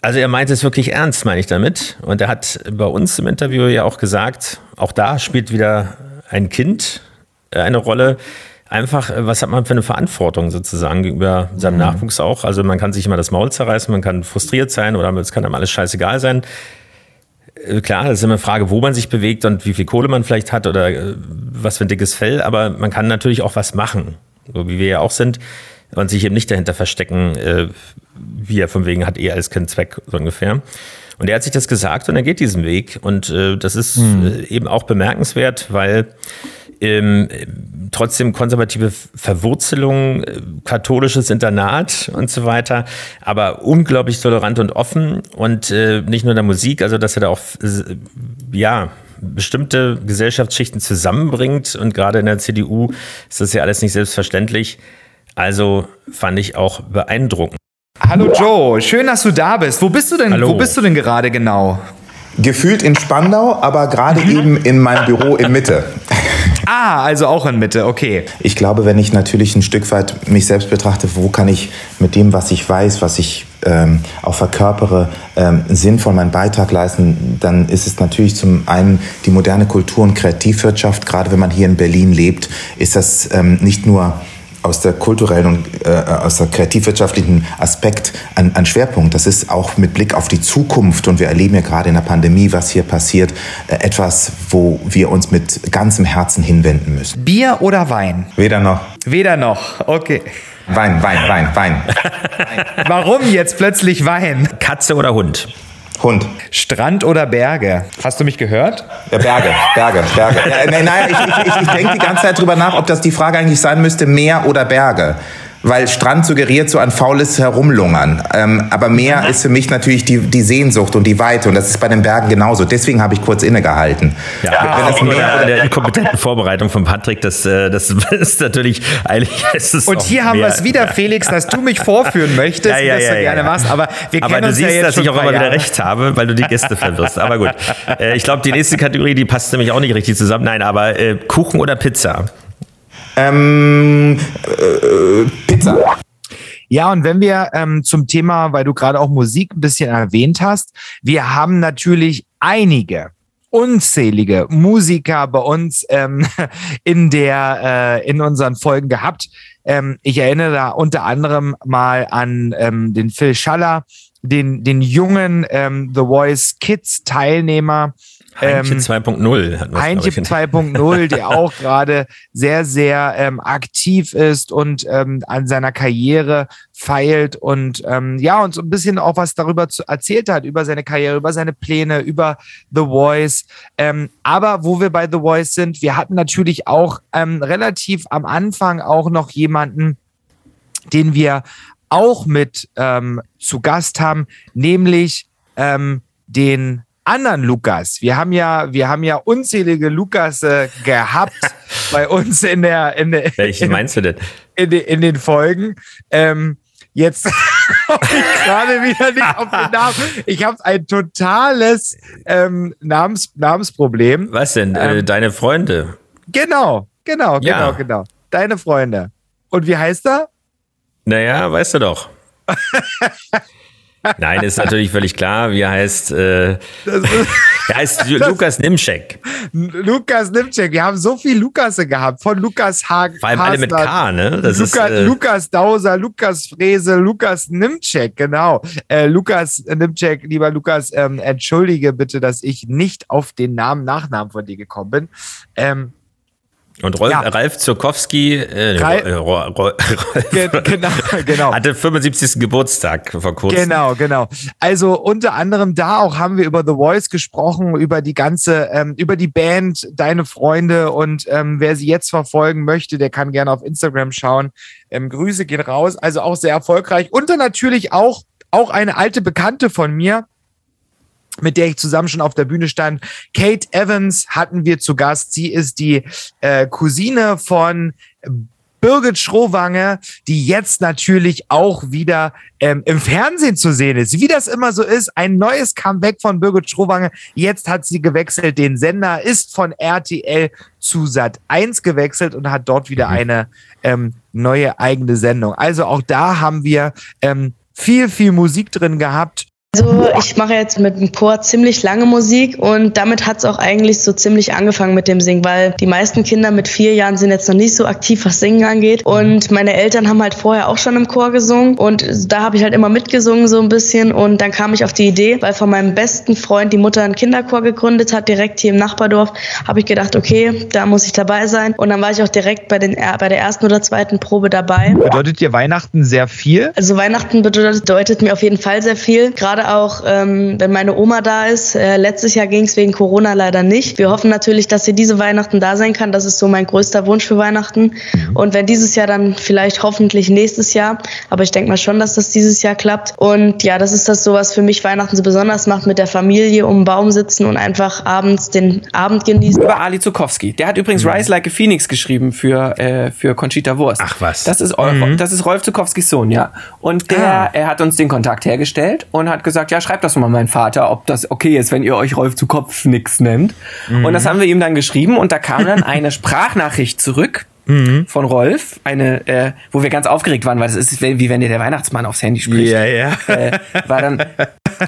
B: Also er meint es wirklich ernst, meine ich damit. Und er hat bei uns im Interview ja auch gesagt, auch da spielt wieder ein Kind äh, eine Rolle. Einfach, äh, was hat man für eine Verantwortung sozusagen gegenüber seinem Nachwuchs auch? Also man kann sich immer das Maul zerreißen, man kann frustriert sein oder es kann einem alles scheißegal sein. Äh, Klar, das ist immer eine Frage, wo man sich bewegt und wie viel Kohle man vielleicht hat oder äh, was für ein dickes Fell, aber man kann natürlich auch was machen, so wie wir ja auch sind, und sich eben nicht dahinter verstecken, äh, wie er von wegen hat eh alles keinen Zweck, so ungefähr. Und er hat sich das gesagt und er geht diesen Weg. Und äh, das ist äh, eben auch bemerkenswert, weil ähm, trotzdem konservative Verwurzelung, äh, katholisches Internat und so weiter, aber unglaublich tolerant und offen und äh, nicht nur in der Musik, also dass er da auch äh, ja bestimmte Gesellschaftsschichten zusammenbringt und gerade in der CDU ist das ja alles nicht selbstverständlich. Also fand ich auch beeindruckend.
A: Hallo Joe, schön, dass du da bist. Wo bist du denn?
B: Hallo.
A: Wo bist du denn gerade genau?
H: Gefühlt in Spandau, aber gerade eben in meinem Büro in Mitte.
A: Ah, also auch in Mitte, okay.
H: Ich glaube, wenn ich natürlich ein Stück weit mich selbst betrachte, wo kann ich mit dem, was ich weiß, was ich ähm, auch verkörpere, ähm, sinnvoll meinen Beitrag leisten, dann ist es natürlich zum einen die moderne Kultur- und Kreativwirtschaft. Gerade wenn man hier in Berlin lebt, ist das ähm, nicht nur aus der kulturellen und äh, aus der kreativwirtschaftlichen Aspekt ein, ein Schwerpunkt. Das ist auch mit Blick auf die Zukunft und wir erleben ja gerade in der Pandemie, was hier passiert, äh, etwas, wo wir uns mit ganzem Herzen hinwenden müssen.
A: Bier oder Wein?
H: Weder noch.
A: Weder noch. Okay.
H: Wein, Wein, Wein, Wein.
A: Warum jetzt plötzlich Wein?
B: Katze oder Hund?
H: Hund.
A: Strand oder Berge? Hast du mich gehört?
H: Ja, Berge, Berge, Berge. Ja, nein, nein, ich, ich, ich, ich denke die ganze Zeit drüber nach, ob das die Frage eigentlich sein müsste, Meer oder Berge. Weil Strand suggeriert so ein faules Herumlungern. Ähm, aber Meer ist für mich natürlich die, die Sehnsucht und die Weite. Und das ist bei den Bergen genauso. Deswegen habe ich kurz innegehalten.
B: Ja, Wenn das Meer der inkompetenten Vorbereitung von Patrick, das, äh, das ist natürlich eigentlich. Ist es
A: Und hier haben wir
B: mehr.
A: es wieder, Felix, dass du mich vorführen möchtest,
B: Ja, ja, ja,
A: du
B: ja,
A: gerne
B: ja.
A: machst. Aber wir
B: Aber
A: kennen
B: du
A: uns
B: siehst,
A: ja jetzt
B: dass
A: schon
B: ich auch immer wieder recht habe, weil du die Gäste verwirrst. Aber gut. Äh, ich glaube, die nächste Kategorie, die passt nämlich auch nicht richtig zusammen. Nein, aber äh, Kuchen oder Pizza?
H: Ähm, äh, Pizza.
A: Ja, und wenn wir ähm, zum Thema, weil du gerade auch Musik ein bisschen erwähnt hast, wir haben natürlich einige unzählige Musiker bei uns ähm, in der äh, in unseren Folgen gehabt. Ähm, ich erinnere da unter anderem mal an ähm, den Phil Schaller, den den jungen ähm, The Voice Kids Teilnehmer.
B: Heinche
A: Ähm,
B: 2.0 hat man
A: Heinche 2.0, der auch gerade sehr, sehr ähm, aktiv ist und ähm, an seiner Karriere feilt und ähm, ja, uns so ein bisschen auch was darüber zu, erzählt hat, über seine Karriere, über seine Pläne, über The Voice. Ähm, aber wo wir bei The Voice sind, wir hatten natürlich auch ähm, relativ am Anfang auch noch jemanden, den wir auch mit ähm, zu Gast haben, nämlich ähm, den anderen Lukas. Wir haben ja, wir haben ja unzählige Lukas äh, gehabt bei uns in der, in der
B: Welchen
A: in,
B: meinst du denn?
A: in, den- in den Folgen. Ähm, jetzt komme ich gerade wieder nicht auf den Namen. Ich habe ein totales ähm, Namens, Namensproblem.
B: Was denn? äh,
A: Ähm,
B: deine Freunde?
A: Genau, genau,
B: Ja.
A: genau, genau. Deine Freunde. Und wie heißt er?
B: Naja, weißt du doch. Nein, ist natürlich völlig klar. Wie heißt, äh,
A: Das ist
B: er heißt Lukas Nimschek.
A: Lukas Nimczek. Wir haben so viel Lukasse gehabt. Von Lukas Hagen.
B: Vor allem alle mit K, ne? Das ist,
A: Lukas,
B: äh,
A: Lukas Dauser, Lukas Frese, Lukas Nimczek, genau. Äh, Lukas Nimczek, lieber Lukas, ähm, entschuldige bitte, dass ich nicht auf den Namen, Nachnamen von dir gekommen bin. Ähm,
B: Und Rolf,
A: Ja.
B: Ralf Zurkowski äh,
A: Ralf-
B: äh, Ro-
A: ge genau, genau.
B: hatte 75. Geburtstag vor kurzem.
A: Genau, genau. Also unter anderem da auch haben wir über The Voice gesprochen, über die ganze, ähm, über die Band, deine Freunde und ähm, wer sie jetzt verfolgen möchte, der kann gerne auf Instagram schauen. Ähm, Grüße gehen raus, also auch sehr erfolgreich. Und dann natürlich auch, auch eine alte Bekannte von mir, mit der ich zusammen schon auf der Bühne stand. Kate Evans hatten wir zu Gast. Sie ist die äh, Cousine von Birgit Schrowange, die jetzt natürlich auch wieder ähm, im Fernsehen zu sehen ist. Wie das immer so ist, ein neues Comeback von Birgit Schrowange. Jetzt hat sie gewechselt, den Sender ist von RTL zu Sat 1 gewechselt und hat dort wieder eine ähm, neue eigene Sendung. Also auch da haben wir ähm, viel, viel Musik drin gehabt.
I: Also ich mache jetzt mit dem Chor ziemlich lange Musik und damit hat es auch eigentlich so ziemlich angefangen mit dem Singen, weil die meisten Kinder mit vier Jahren sind jetzt noch nicht so aktiv, was Singen angeht. Und meine Eltern haben halt vorher auch schon im Chor gesungen und da habe ich halt immer mitgesungen so ein bisschen und dann kam ich auf die Idee, weil von meinem besten Freund die Mutter einen Kinderchor gegründet hat, direkt hier im Nachbardorf, habe ich gedacht, okay, da muss ich dabei sein. Und dann war ich auch direkt bei, den, bei der ersten oder zweiten Probe dabei.
A: Bedeutet dir Weihnachten sehr viel?
I: Also Weihnachten bedeutet, bedeutet mir auf jeden Fall sehr viel. Gerade auch, ähm, wenn meine Oma da ist. Äh, letztes Jahr ging es wegen Corona leider nicht. Wir hoffen natürlich, dass sie diese Weihnachten da sein kann. Das ist so mein größter Wunsch für Weihnachten. Und wenn dieses Jahr, dann vielleicht hoffentlich nächstes Jahr. Aber ich denke mal schon, dass das dieses Jahr klappt. Und ja, das ist das so, was für mich Weihnachten so besonders macht, mit der Familie um den Baum sitzen und einfach abends den Abend genießen.
J: Über Ali Zukowski. Der hat übrigens Rise Like a Phoenix geschrieben für, äh, für Conchita Wurst.
B: Ach was.
J: Das ist, Eu- das ist Rolf Zukowskis Sohn, ja. Und der, er hat uns den Kontakt hergestellt und hat gesagt, ja, schreibt das mal meinen Vater, ob das okay ist, wenn ihr euch Rolf Zukowfnix nennt. Und das haben wir ihm dann geschrieben und da kam dann eine Sprachnachricht zurück. Von Rolf, eine, äh, wo wir ganz aufgeregt waren, weil das ist wie wenn dir der Weihnachtsmann aufs Handy spricht.
B: Ja, ja.
J: Äh, war dann,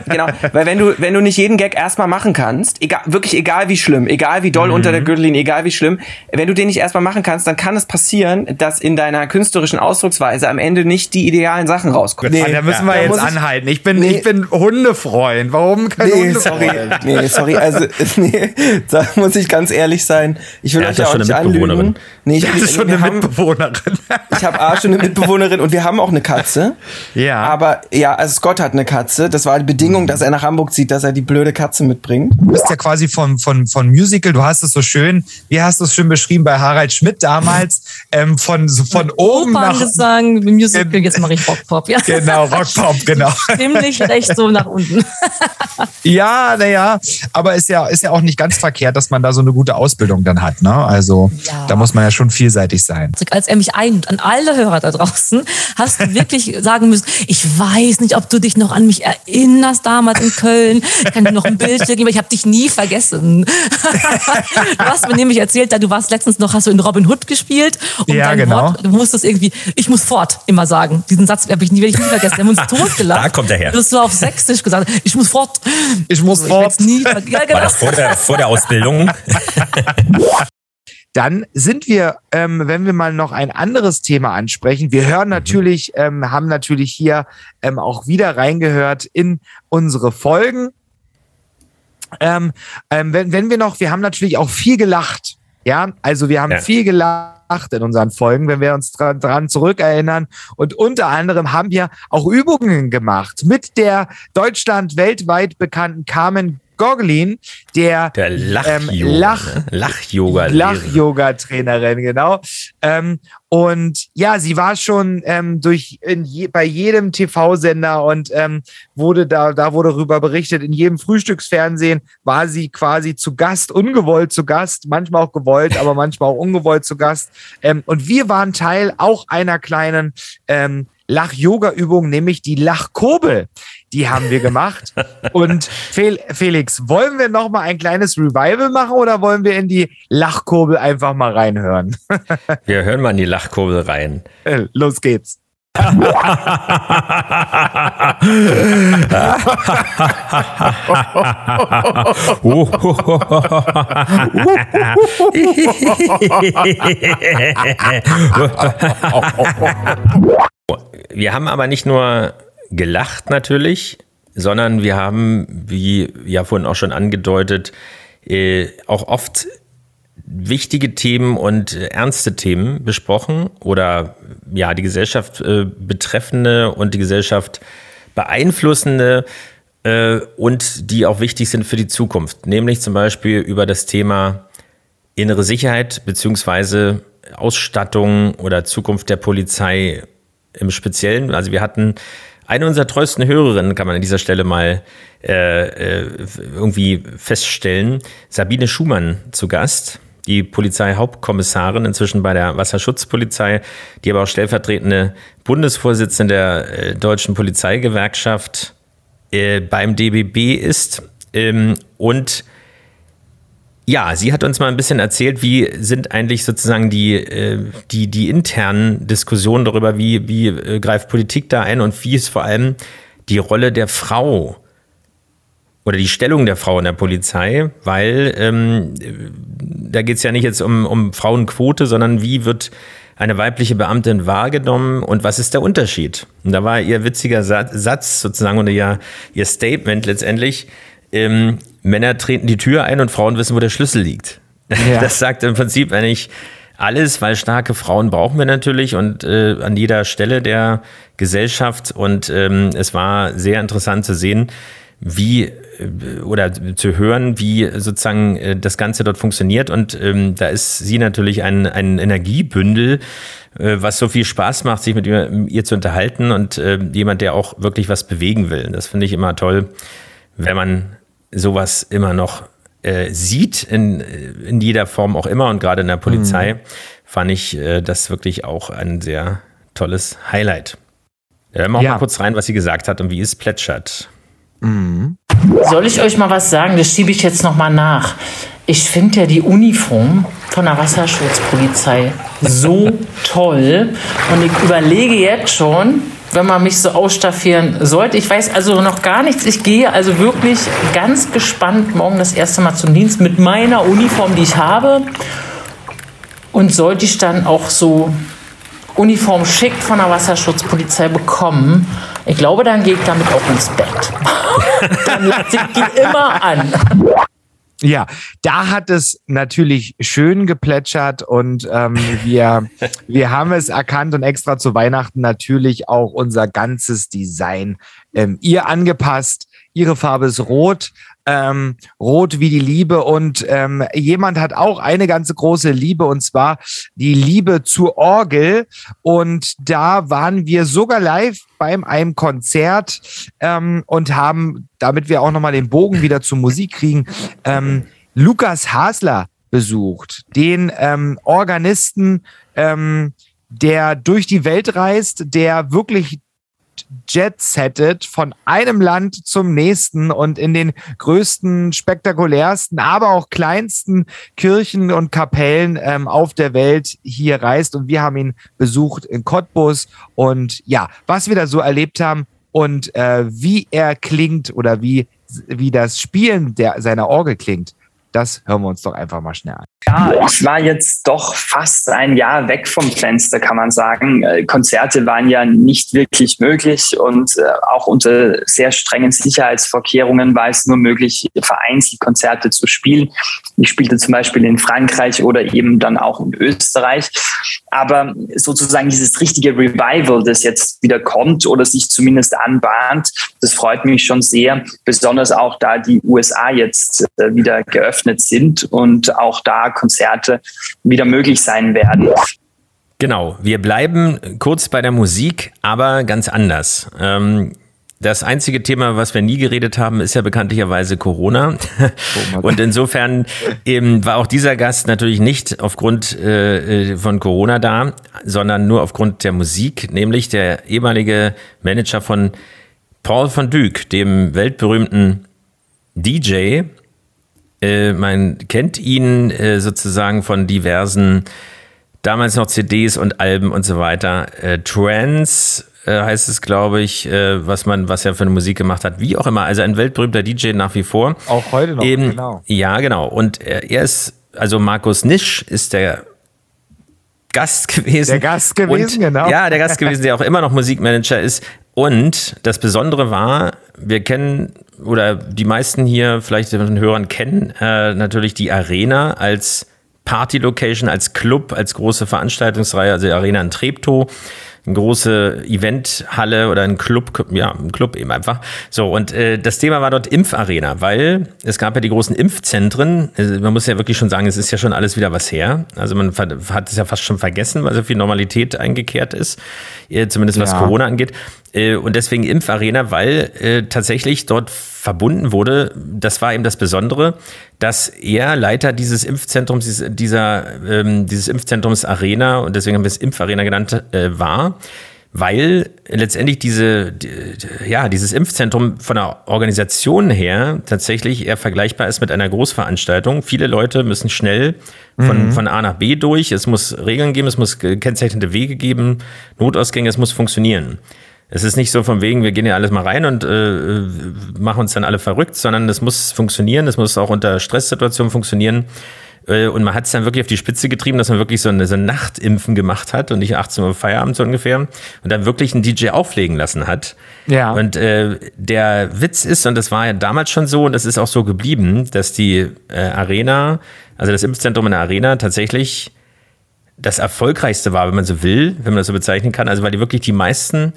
J: genau, weil wenn du, wenn du nicht jeden Gag erstmal machen kannst, egal, wirklich egal wie schlimm, egal wie doll
A: Mhm.
J: unter der Gürtellinie, egal wie schlimm, wenn du den nicht erstmal machen kannst, dann kann es passieren, dass in deiner künstlerischen Ausdrucksweise am Ende nicht die idealen Sachen rauskommen.
A: Ah, da müssen wir
J: Da
A: jetzt anhalten. Ich bin, ich bin Hundefreund. Warum kein
J: Nee, sorry.
A: Hundefreund?
J: Nee, sorry. Also, nee, da muss ich ganz ehrlich sein. Ich will
B: Er
J: euch ja auch
B: schon
J: nicht
B: eine Mitbewohnerin.
J: anlügen. Nee, ich,
A: ist schon eine
J: haben,
A: Mitbewohnerin.
J: ich habe A schon eine Mitbewohnerin und wir haben auch eine Katze.
A: Ja.
J: Aber ja, also Scott hat eine Katze. Das war die Bedingung, dass er nach Hamburg zieht, dass er die blöde Katze mitbringt.
A: Du bist ja quasi von, von, von Musical, du hast es so schön, wie hast du es schön beschrieben bei Harald Schmidt damals, ähm, von, so von oben nach...
K: Operngesang, Musical, jetzt mache ich Rockpop, ja.
A: Genau, Rockpop, genau.
K: Ziemlich recht so nach unten.
A: Ja, naja, aber ist ja, ist ja auch nicht ganz verkehrt, dass man da so eine gute Ausbildung dann hat. Ne? Also
K: Ja.
A: da muss man ja schon vielseitig sein.
K: Als er mich ein, an alle Hörer da draußen, hast du wirklich sagen müssen, ich weiß nicht, ob du dich noch an mich erinnerst damals in Köln. Ich kann dir noch ein Bild schicken, aber ich habe dich nie vergessen. du hast mir nämlich erzählt, da du warst letztens noch, hast du in Robin Hood gespielt. Und
A: Ja, genau.
K: Wort, du musstest irgendwie, ich muss fort, immer sagen. Diesen Satz habe ich nie, werde ich nie vergessen. Wir haben uns totgelacht.
B: Da kommt er her.
K: Du hast so auf Sächsisch gesagt, ich muss fort.
A: Ich muss
K: Ich
A: fort.
K: werd's nie. Ja,
B: War
K: genau.
B: das vor der, vor der Ausbildung?
A: Dann sind wir, ähm, wenn wir mal noch ein anderes Thema ansprechen, wir hören natürlich, ähm, haben natürlich hier ähm, auch wieder reingehört in unsere Folgen. Ähm, ähm, wenn, wenn wir noch, wir haben natürlich auch viel gelacht. Ja, also wir haben
B: Ja.
A: viel gelacht in unseren Folgen, wenn wir uns dran, dran zurückerinnern. Und unter anderem haben wir auch Übungen gemacht mit der Deutschland weltweit bekannten Carmen Gogolin, der,
B: Der
A: ähm, Lach,
B: ne? Lach-Yoga.
A: Lach-Yoga-Trainerin, genau. Ähm, und ja, sie war schon ähm, durch je, bei jedem TV-Sender und ähm, wurde da, da wurde darüber berichtet, in jedem Frühstücksfernsehen war sie quasi zu Gast, ungewollt zu Gast, manchmal auch gewollt, aber manchmal auch ungewollt zu Gast. Ähm, und wir waren Teil auch einer kleinen ähm, Lach-Yoga-Übung, nämlich die Lachkurbel. Die haben wir gemacht. Und Fel Felix, wollen wir noch mal ein kleines Revival machen oder wollen wir in die Lachkurbel einfach mal reinhören?
B: Wir hören mal in die Lachkurbel rein.
A: Äh, Los geht's.
B: Wir haben aber nicht nur gelacht natürlich, sondern wir haben, wie ja vorhin auch schon angedeutet, äh, auch oft wichtige Themen und ernste Themen besprochen oder ja, die Gesellschaft äh, betreffende und die Gesellschaft beeinflussende äh, und die auch wichtig sind für die Zukunft. Nämlich zum Beispiel über das Thema innere Sicherheit beziehungsweise Ausstattung oder Zukunft der Polizei im Speziellen. Also wir hatten eine unserer treuesten Hörerinnen, kann man an dieser Stelle mal äh, äh, irgendwie feststellen, Sabine Schumann zu Gast, die Polizeihauptkommissarin, inzwischen bei der Wasserschutzpolizei, die aber auch stellvertretende Bundesvorsitzende der äh, Deutschen Polizeigewerkschaft äh, beim DBB ist. Ähm, und ja, sie hat uns mal ein bisschen erzählt, wie sind eigentlich sozusagen die, äh, die, die internen Diskussionen darüber, wie, wie äh, greift Politik da ein und wie ist vor allem die Rolle der Frau oder die Stellung der Frau in der Polizei, weil ähm, da geht es ja nicht jetzt um, um Frauenquote, sondern wie wird eine weibliche Beamtin wahrgenommen und was ist der Unterschied? Und da war ihr witziger Sa- Satz sozusagen oder ihr, ihr Statement letztendlich, ähm, Männer treten die Tür ein und Frauen wissen, wo der Schlüssel liegt.
A: Ja.
B: Das sagt im Prinzip eigentlich alles, weil starke Frauen brauchen wir natürlich und äh, an jeder Stelle der Gesellschaft. Und ähm, es war sehr interessant zu sehen, wie äh, oder zu hören, wie sozusagen äh, das Ganze dort funktioniert. Und ähm, da ist sie natürlich ein, ein Energiebündel, äh, was so viel Spaß macht, sich mit ihr, ihr zu unterhalten und äh, jemand, der auch wirklich was bewegen will. Das finde ich immer toll, wenn man sowas immer noch äh, sieht, in, in jeder Form auch immer und gerade in der Polizei, fand ich äh, das wirklich auch ein sehr tolles Highlight. Hören wir auch
A: Ja.
B: mal kurz rein, was sie gesagt hat und wie es plätschert.
L: Soll ich euch mal was sagen? Das schiebe ich jetzt noch mal nach. Ich finde ja die Uniform von der Wasserschutzpolizei so toll und ich überlege jetzt schon, wenn man mich so ausstaffieren sollte. Ich weiß also noch gar nichts. Ich gehe also wirklich ganz gespannt morgen das erste Mal zum Dienst mit meiner Uniform, die ich habe. Und sollte ich dann auch so Uniform schick von der Wasserschutzpolizei bekommen, ich glaube, dann gehe ich damit auch ins Bett. dann lasse ich die immer an.
A: Ja, da hat es natürlich schön geplätschert und ähm, wir, wir haben es erkannt und extra zu Weihnachten natürlich auch unser ganzes Design ähm, ihr angepasst. Ihre Farbe ist rot, ähm, rot wie die Liebe und ähm, jemand hat auch eine ganz große Liebe und zwar die Liebe zur Orgel. Und da waren wir sogar live beim einem Konzert ähm, und haben, damit wir auch nochmal den Bogen wieder zur Musik kriegen, ähm, Lukas Hasler besucht, den ähm, Organisten, ähm, der durch die Welt reist, der wirklich jet-settet von einem Land zum nächsten und in den größten, spektakulärsten, aber auch kleinsten Kirchen und Kapellen ähm, auf der Welt hier reist. Und wir haben ihn besucht in Cottbus. Und ja, was wir da so erlebt haben und äh, wie er klingt oder wie, wie das Spielen der, seiner Orgel klingt, das hören wir uns doch einfach mal schnell an.
M: Ja, ich war jetzt doch fast ein Jahr weg vom Fenster, kann man sagen. Äh, Konzerte waren ja nicht wirklich möglich und äh, auch unter sehr strengen Sicherheitsvorkehrungen war es nur möglich, vereinzelt Konzerte zu spielen. Ich spielte zum Beispiel in Frankreich oder eben dann auch in Österreich. Aber sozusagen dieses richtige Revival, das jetzt wieder kommt oder sich zumindest anbahnt, das freut mich schon sehr. Besonders auch da die USA jetzt äh, wieder geöffnet sind und auch da Konzerte wieder möglich sein werden.
B: Genau, wir bleiben kurz bei der Musik, aber ganz anders. Ähm das einzige Thema, was wir nie geredet haben, ist ja bekanntlicherweise Corona. Und insofern eben war auch dieser Gast natürlich nicht aufgrund äh, von Corona da, sondern nur aufgrund der Musik, nämlich der ehemalige Manager von Paul van Dyk, dem weltberühmten DJ. Äh, man kennt ihn äh, sozusagen von diversen, damals noch CDs und Alben und so weiter. Äh, Trance äh, heißt es, glaube ich, äh, was man, was er für eine Musik gemacht hat, wie auch immer. Also ein weltberühmter DJ nach wie vor.
A: Auch heute noch,
B: Eben,
A: genau.
B: Ja, genau. Und er, er ist, also Markus Nisch ist der Gast gewesen.
A: Der Gast gewesen,
B: und,
A: genau.
B: Ja, der Gast gewesen, der auch immer noch Musikmanager ist. Und das Besondere war, wir kennen, oder die meisten hier vielleicht den Hörern kennen, äh, natürlich die Arena als Party-Location, als Club, als große Veranstaltungsreihe, also die Arena in Treptow eine große Eventhalle oder ein Club, ja, ein Club eben einfach. So, und äh, das Thema war dort Impfarena, weil es gab ja die großen Impfzentren. Also man muss ja wirklich schon sagen, es ist ja schon alles wieder was her. Also man hat es ja fast schon vergessen, weil so viel Normalität eingekehrt ist, äh, zumindest was
A: Ja.
B: Corona angeht. Äh, und deswegen Impfarena, weil äh, tatsächlich dort verbunden wurde, das war eben das Besondere, dass er Leiter dieses Impfzentrums, dieses, dieser, ähm, dieses Impfzentrums Arena, und deswegen haben wir es Impfarena genannt, äh, war, weil letztendlich diese, die, ja, dieses Impfzentrum von der Organisation her tatsächlich eher vergleichbar ist mit einer Großveranstaltung. Viele Leute müssen schnell von,
A: Mhm.
B: von A nach B durch. Es muss Regeln geben, es muss gekennzeichnete Wege geben, Notausgänge, es muss funktionieren. Es ist nicht so von wegen, wir gehen ja alles mal rein und äh, machen uns dann alle verrückt, sondern es muss funktionieren, es muss auch unter Stresssituationen funktionieren. Äh, Und man hat es dann wirklich auf die Spitze getrieben, dass man wirklich so, eine, so ein Nachtimpfen gemacht hat und nicht 18 Uhr Feierabend so ungefähr und dann wirklich einen DJ auflegen lassen hat.
A: Ja.
B: Und äh, der Witz ist, und das war ja damals schon so und das ist auch so geblieben, dass die äh, Arena, also das Impfzentrum in der Arena tatsächlich das erfolgreichste war, wenn man so will, wenn man das so bezeichnen kann. Also weil die wirklich die meisten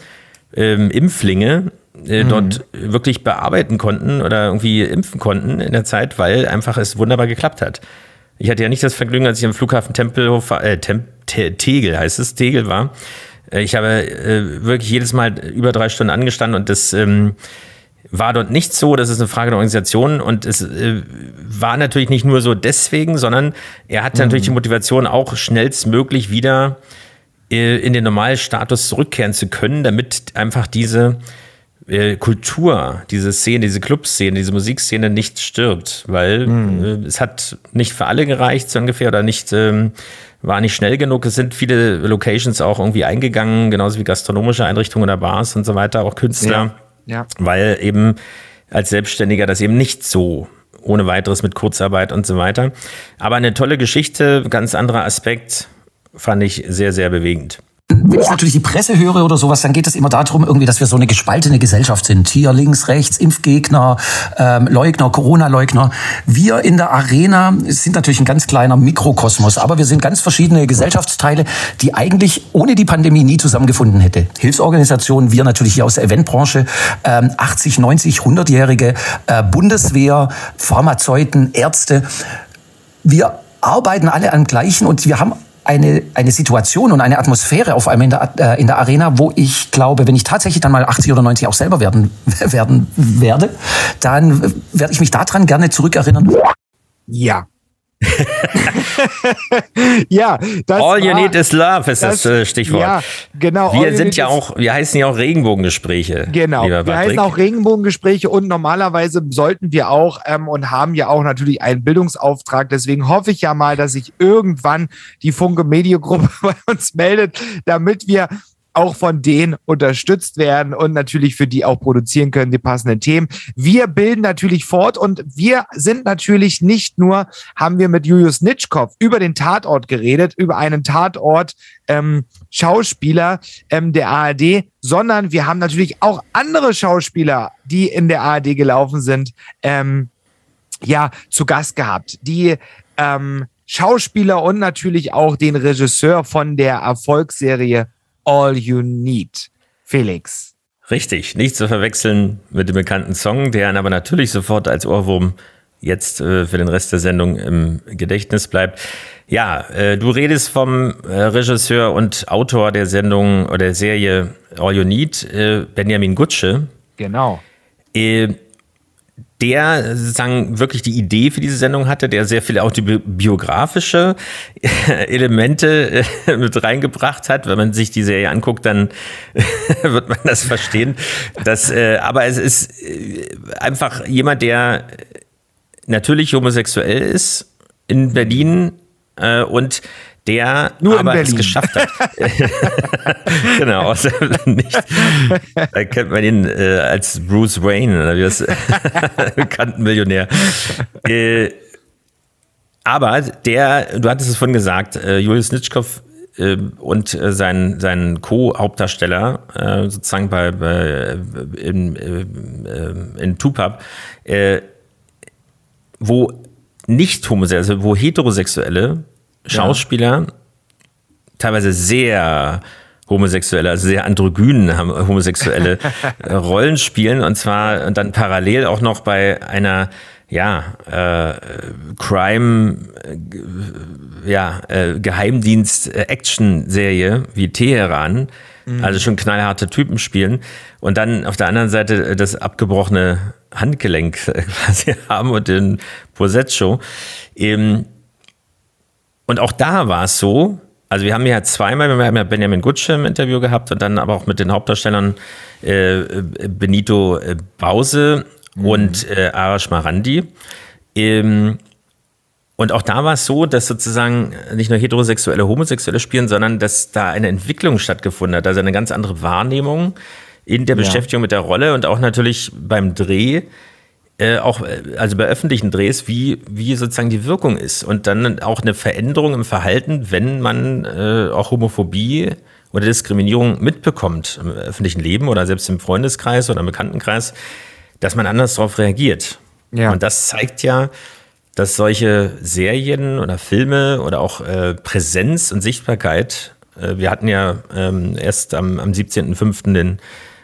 B: ähm, Impflinge äh,
A: Mhm.
B: dort wirklich bearbeiten konnten oder irgendwie impfen konnten in der Zeit, weil einfach es wunderbar geklappt hat. Ich hatte ja nicht das Vergnügen, als ich am Flughafen Tempelhof, äh, Tem Te Tegel heißt es, Tegel war. Äh, Ich habe äh, wirklich jedes Mal über drei Stunden angestanden und das ähm, war dort nicht so. Das ist eine Frage der Organisation und es äh, war natürlich nicht nur so deswegen, sondern er hatte natürlich die Motivation auch schnellstmöglich wieder in den normalen Status zurückkehren zu können, damit einfach diese äh, Kultur, diese Szene, diese Clubszene, diese Musikszene nicht stirbt, weil äh, es hat nicht für alle gereicht, so ungefähr, oder nicht, ähm, war nicht schnell genug. Es sind viele Locations auch irgendwie eingegangen, genauso wie gastronomische Einrichtungen oder Bars und so weiter, auch Künstler,
A: Ja.
B: weil eben als Selbstständiger das eben nicht so ohne weiteres mit Kurzarbeit und so weiter. Aber eine tolle Geschichte, ganz anderer Aspekt, fand ich sehr, sehr bewegend.
N: Wenn ich natürlich die Presse höre oder sowas, dann geht es immer darum, irgendwie, dass wir so eine gespaltene Gesellschaft sind. Hier links, rechts, Impfgegner, ähm, Leugner, Corona-Leugner. Wir in der Arena sind natürlich ein ganz kleiner Mikrokosmos, aber wir sind ganz verschiedene Gesellschaftsteile, die eigentlich ohne die Pandemie nie zusammengefunden hätte. Hilfsorganisationen, wir natürlich hier aus der Eventbranche, ähm, 80, 90, 100-jährige äh, Bundeswehr, Pharmazeuten, Ärzte. Wir arbeiten alle am gleichen und wir haben eine, eine Situation und eine Atmosphäre auf einmal in der, äh, in der Arena, wo ich glaube, wenn ich tatsächlich dann mal 80 oder 90 auch selber werden, werden werde, dann werde ich mich daran gerne zurückerinnern.
A: Ja. ja, das
B: All you
A: war-
B: need is love ist das,
A: das-
B: äh, Stichwort.
A: ja, genau,
B: Wir sind ja auch, wir heißen ja auch Regenbogengespräche.
A: Genau, wir heißen auch Regenbogengespräche und normalerweise sollten wir auch ähm, und haben ja auch natürlich einen Bildungsauftrag. Deswegen hoffe ich ja mal, dass sich irgendwann die Funke Mediogruppe bei uns meldet, damit wir auch von denen unterstützt werden und natürlich für die auch produzieren können, die passenden Themen. Wir bilden natürlich fort und wir sind natürlich nicht nur, haben wir mit Julius Nitschkopf über den Tatort geredet, über einen Tatort ähm, Schauspieler ähm, der ARD, sondern wir haben natürlich auch andere Schauspieler, die in der ARD gelaufen sind, ähm, ja, zu Gast gehabt. Die ähm, Schauspieler und natürlich auch den Regisseur von der Erfolgsserie All You Need. Felix.
B: Richtig, nicht zu verwechseln mit dem bekannten Song, der aber natürlich sofort als Ohrwurm jetzt äh, für den Rest der Sendung im Gedächtnis bleibt. Ja, äh, du redest vom äh, Regisseur und Autor der Sendung oder der Serie All You Need, äh, Benjamin Gutsche.
A: Genau.
B: Äh, der sozusagen wirklich die Idee für diese Sendung hatte, der sehr viele auch die bi- biografische Elemente äh, mit reingebracht hat. Wenn man sich die Serie anguckt, dann wird man das verstehen. Das, äh, aber es ist äh, einfach jemand, der natürlich homosexuell ist in Berlin äh, und der
A: Nur
B: aber es geschafft hat. genau, außer nicht. Da kennt man ihn äh, als Bruce Wayne, oder wie das bekannten Millionär. Äh, aber der, du hattest es vorhin gesagt, äh, Julius Nitschkow äh, und äh, sein, sein Co-Hauptdarsteller äh, sozusagen bei, bei in, in Tupap, äh, wo nicht homosexuelle, wo heterosexuelle Schauspieler teilweise sehr homosexuelle, also sehr androgyn haben- homosexuelle äh, Rollen spielen. Und zwar und dann parallel auch noch bei einer ja äh, Crime äh, ja äh, Geheimdienst äh, Action Serie wie Teheran.
A: Mhm.
B: also schon knallharte Typen spielen. Und dann auf der anderen Seite äh, das abgebrochene Handgelenk äh, quasi haben und den Posetto. Ähm, und auch da war es so, also wir haben ja zweimal, wir haben ja Benjamin Gutsche im Interview gehabt und dann aber auch mit den Hauptdarstellern äh, Benito äh, Bause und äh, Arash Marandi. Ähm, und auch da war es so, dass sozusagen nicht nur heterosexuelle, homosexuelle spielen, sondern dass da eine Entwicklung stattgefunden hat, also eine ganz andere Wahrnehmung in der
A: Ja.
B: Beschäftigung mit der Rolle und auch natürlich beim Dreh, äh, auch äh, also bei öffentlichen Drehs, wie, wie sozusagen die Wirkung ist. Und dann auch eine Veränderung im Verhalten, wenn man äh, auch Homophobie oder Diskriminierung mitbekommt im öffentlichen Leben oder selbst im Freundeskreis oder im Bekanntenkreis, dass man anders darauf reagiert.
A: Ja.
B: Und das zeigt ja, dass solche Serien oder Filme oder auch äh, Präsenz und Sichtbarkeit, äh, wir hatten ja ähm, erst am, am 17.05. den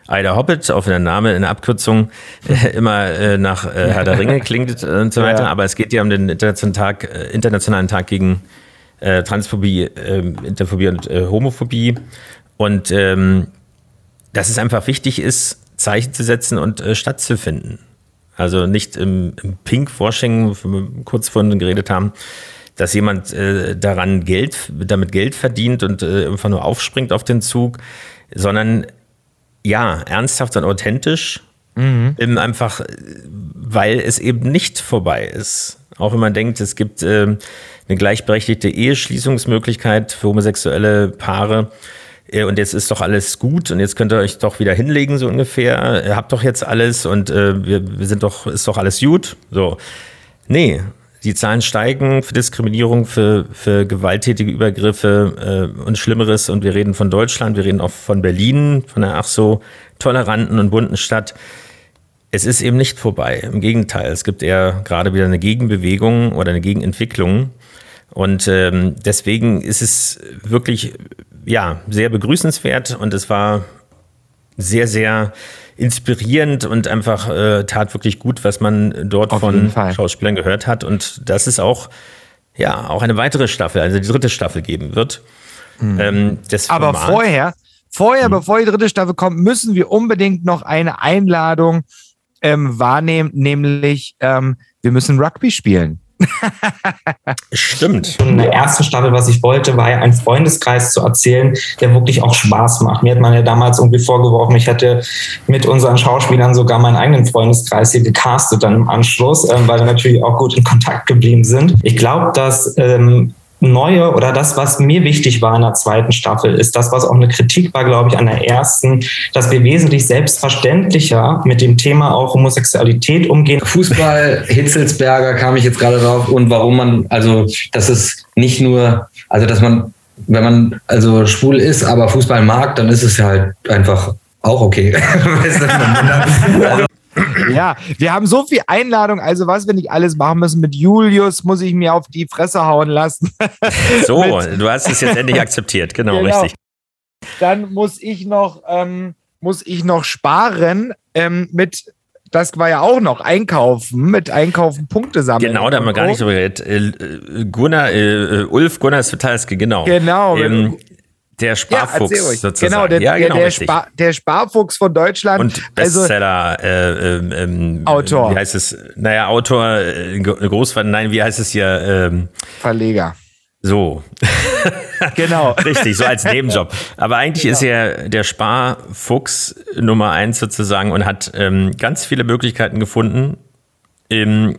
B: Ida Hobbit, auch wenn der Name in der Abkürzung äh, immer äh, nach äh, Herr der Ringe klingt äh, und so weiter,
A: Ja.
B: aber es geht ja um den internationalen Tag, äh, internationalen Tag gegen äh, Transphobie, äh, Interphobie und Homophobie und ähm, dass es einfach wichtig ist, Zeichen zu setzen und stattzufinden. Also nicht im, im Pink-Washing, wo wir kurz vorhin geredet haben, dass jemand äh, daran Geld, damit Geld verdient und äh, einfach nur aufspringt auf den Zug, sondern ja, ernsthaft und authentisch.
A: Mhm.
B: Eben einfach, weil es eben nicht vorbei ist. Auch wenn man denkt, es gibt ähm, eine gleichberechtigte Eheschließungsmöglichkeit für homosexuelle Paare. Äh, Und jetzt ist doch alles gut und jetzt könnt ihr euch doch wieder hinlegen, so ungefähr. Ihr habt doch jetzt alles und äh, wir, wir sind doch, ist doch alles gut. So. Nee, die Zahlen steigen für Diskriminierung, für, für gewalttätige Übergriffe äh, und Schlimmeres. Und wir reden von Deutschland, wir reden auch von Berlin, von einer ach so toleranten und bunten Stadt. Es ist eben nicht vorbei. Im Gegenteil, es gibt eher gerade wieder eine Gegenbewegung oder eine Gegenentwicklung. Und ähm, deswegen ist es wirklich ja sehr begrüßenswert und es war sehr, sehr inspirierend und einfach äh, tat wirklich gut, was man dort
A: Auf
B: von. Schauspielern gehört hat. Und dass es auch, ja, auch eine weitere Staffel, also die dritte Staffel geben wird. Ähm,
A: Mhm. Aber
B: Formats.
A: vorher, vorher, bevor die dritte Staffel kommt, müssen wir unbedingt noch eine Einladung ähm, wahrnehmen, nämlich ähm, wir müssen Rugby spielen.
B: Stimmt.
O: In der ersten Staffel, was ich wollte, war ja einen Freundeskreis zu erzählen, der wirklich auch Spaß macht. Mir hat man ja damals irgendwie vorgeworfen, ich hätte mit unseren Schauspielern sogar meinen eigenen Freundeskreis hier gecastet dann im Anschluss, ähm, weil wir natürlich auch gut in Kontakt geblieben sind. Ich glaube, dass ähm, Neue oder das, was mir wichtig war in der zweiten Staffel, ist das, was auch eine Kritik war, glaube ich, an der ersten, dass wir wesentlich selbstverständlicher mit dem Thema auch Homosexualität umgehen.
P: Fußball, Hitzelsberger kam ich jetzt gerade drauf und warum man, also das ist nicht nur, also dass man, wenn man also schwul ist, aber Fußball mag, dann ist es ja halt einfach auch okay.
A: Ja, wir haben so viel Einladung. Also, was wir nicht alles machen müssen mit Julius, muss ich mir auf die Fresse hauen lassen.
B: So, du hast es jetzt endlich akzeptiert, genau,
A: Genau.
B: richtig.
A: Dann muss ich noch, ähm, muss ich noch sparen ähm, mit, das war ja auch noch einkaufen, mit einkaufen Punkte sammeln.
B: Genau, da haben wir gar nicht drüber geredet. Äh, äh, Gunnar, äh, äh, Ulf Gunnar Svetalski, genau.
A: Genau.
B: Ähm, der
A: Ja,
B: Sparfuchs sozusagen.
A: Genau, der,
B: ja, genau,
A: der, der. Spar, der Sparfuchs von Deutschland.
B: Und
A: also,
B: Bestseller, äh, ähm, ähm,
A: Autor.
B: Wie heißt es? Naja, Autor, äh, Großvater, nein, wie heißt es hier? Ähm,
A: Verleger.
B: so.
A: genau.
B: Richtig, so als Nebenjob. Aber eigentlich ist er der Sparfuchs Nummer eins sozusagen und hat ähm, ganz viele Möglichkeiten gefunden, ähm,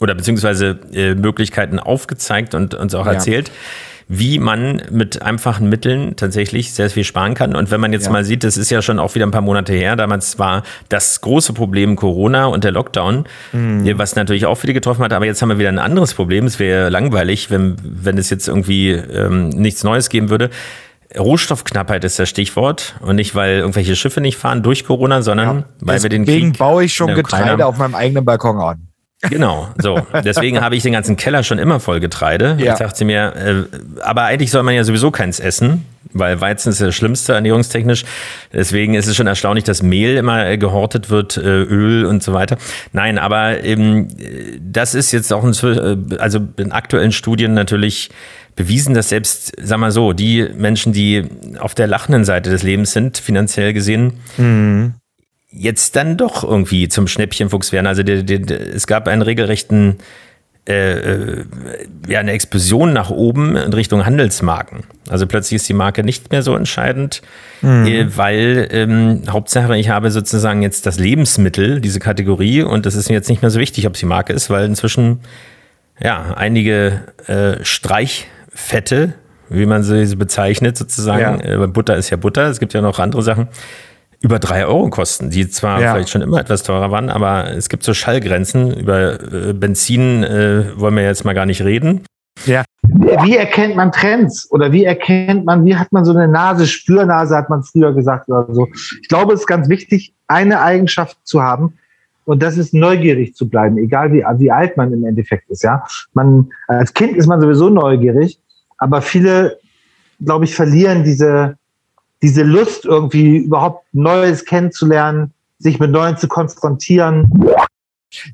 B: oder beziehungsweise äh, Möglichkeiten aufgezeigt und uns auch
A: Ja.
B: erzählt, wie man mit einfachen Mitteln tatsächlich sehr viel sparen kann. Und wenn man jetzt
A: Ja.
B: mal sieht, das ist ja schon auch wieder ein paar Monate her, damals war das große Problem Corona und der Lockdown,
A: Mhm.
B: was natürlich auch viele getroffen hat. Aber jetzt haben wir wieder ein anderes Problem. Es wäre langweilig, wenn, wenn es jetzt irgendwie ähm, nichts Neues geben würde. Rohstoffknappheit ist das Stichwort. Und nicht, weil irgendwelche Schiffe nicht fahren durch Corona, sondern weil wir den
A: Deswegen
B: Krieg
A: baue ich schon Getreide
B: haben.
A: auf meinem eigenen Balkon an.
B: Genau, so. Deswegen habe ich den ganzen Keller schon immer voll Getreide.
A: Ja.
B: Ich dachte mir, äh, aber eigentlich soll man ja sowieso keins essen, weil Weizen ist das Schlimmste ernährungstechnisch. Deswegen ist es schon erstaunlich, dass Mehl immer äh, gehortet wird, äh, Öl und so weiter. Nein, aber eben, äh, das ist jetzt auch in, äh, also in aktuellen Studien natürlich bewiesen, dass selbst, sag mal so, die Menschen, die auf der lachenden Seite des Lebens sind, finanziell gesehen,
A: Mhm.
B: Jetzt dann doch irgendwie zum Schnäppchenfuchs werden. Also der, der, der, es gab einen regelrechten, äh, äh, ja, eine Explosion nach oben in Richtung Handelsmarken. Also plötzlich ist die Marke nicht mehr so entscheidend,
A: Mhm.
B: äh, weil ähm, Hauptsache ich habe sozusagen jetzt das Lebensmittel, diese Kategorie, und das ist mir jetzt nicht mehr so wichtig, ob es die Marke ist, weil inzwischen ja einige äh, Streichfette, wie man sie bezeichnet, sozusagen, äh, Butter ist ja Butter, es gibt ja noch andere Sachen, über drei Euro kosten, die zwar
A: Ja.
B: vielleicht schon immer etwas teurer waren, aber es gibt so Schallgrenzen. Über äh, Benzin äh, wollen wir jetzt mal gar nicht reden.
A: Ja.
Q: Wie erkennt man Trends? Oder wie erkennt man, wie hat man so eine Nase, Spürnase, hat man früher gesagt oder so. Ich glaube, es ist ganz wichtig, eine Eigenschaft zu haben. Und das ist neugierig zu bleiben, egal wie, wie alt man im Endeffekt ist, ja. Man, als Kind ist man sowieso neugierig, aber viele, glaube ich, verlieren diese, diese Lust, irgendwie überhaupt Neues kennenzulernen, sich mit Neuen zu konfrontieren.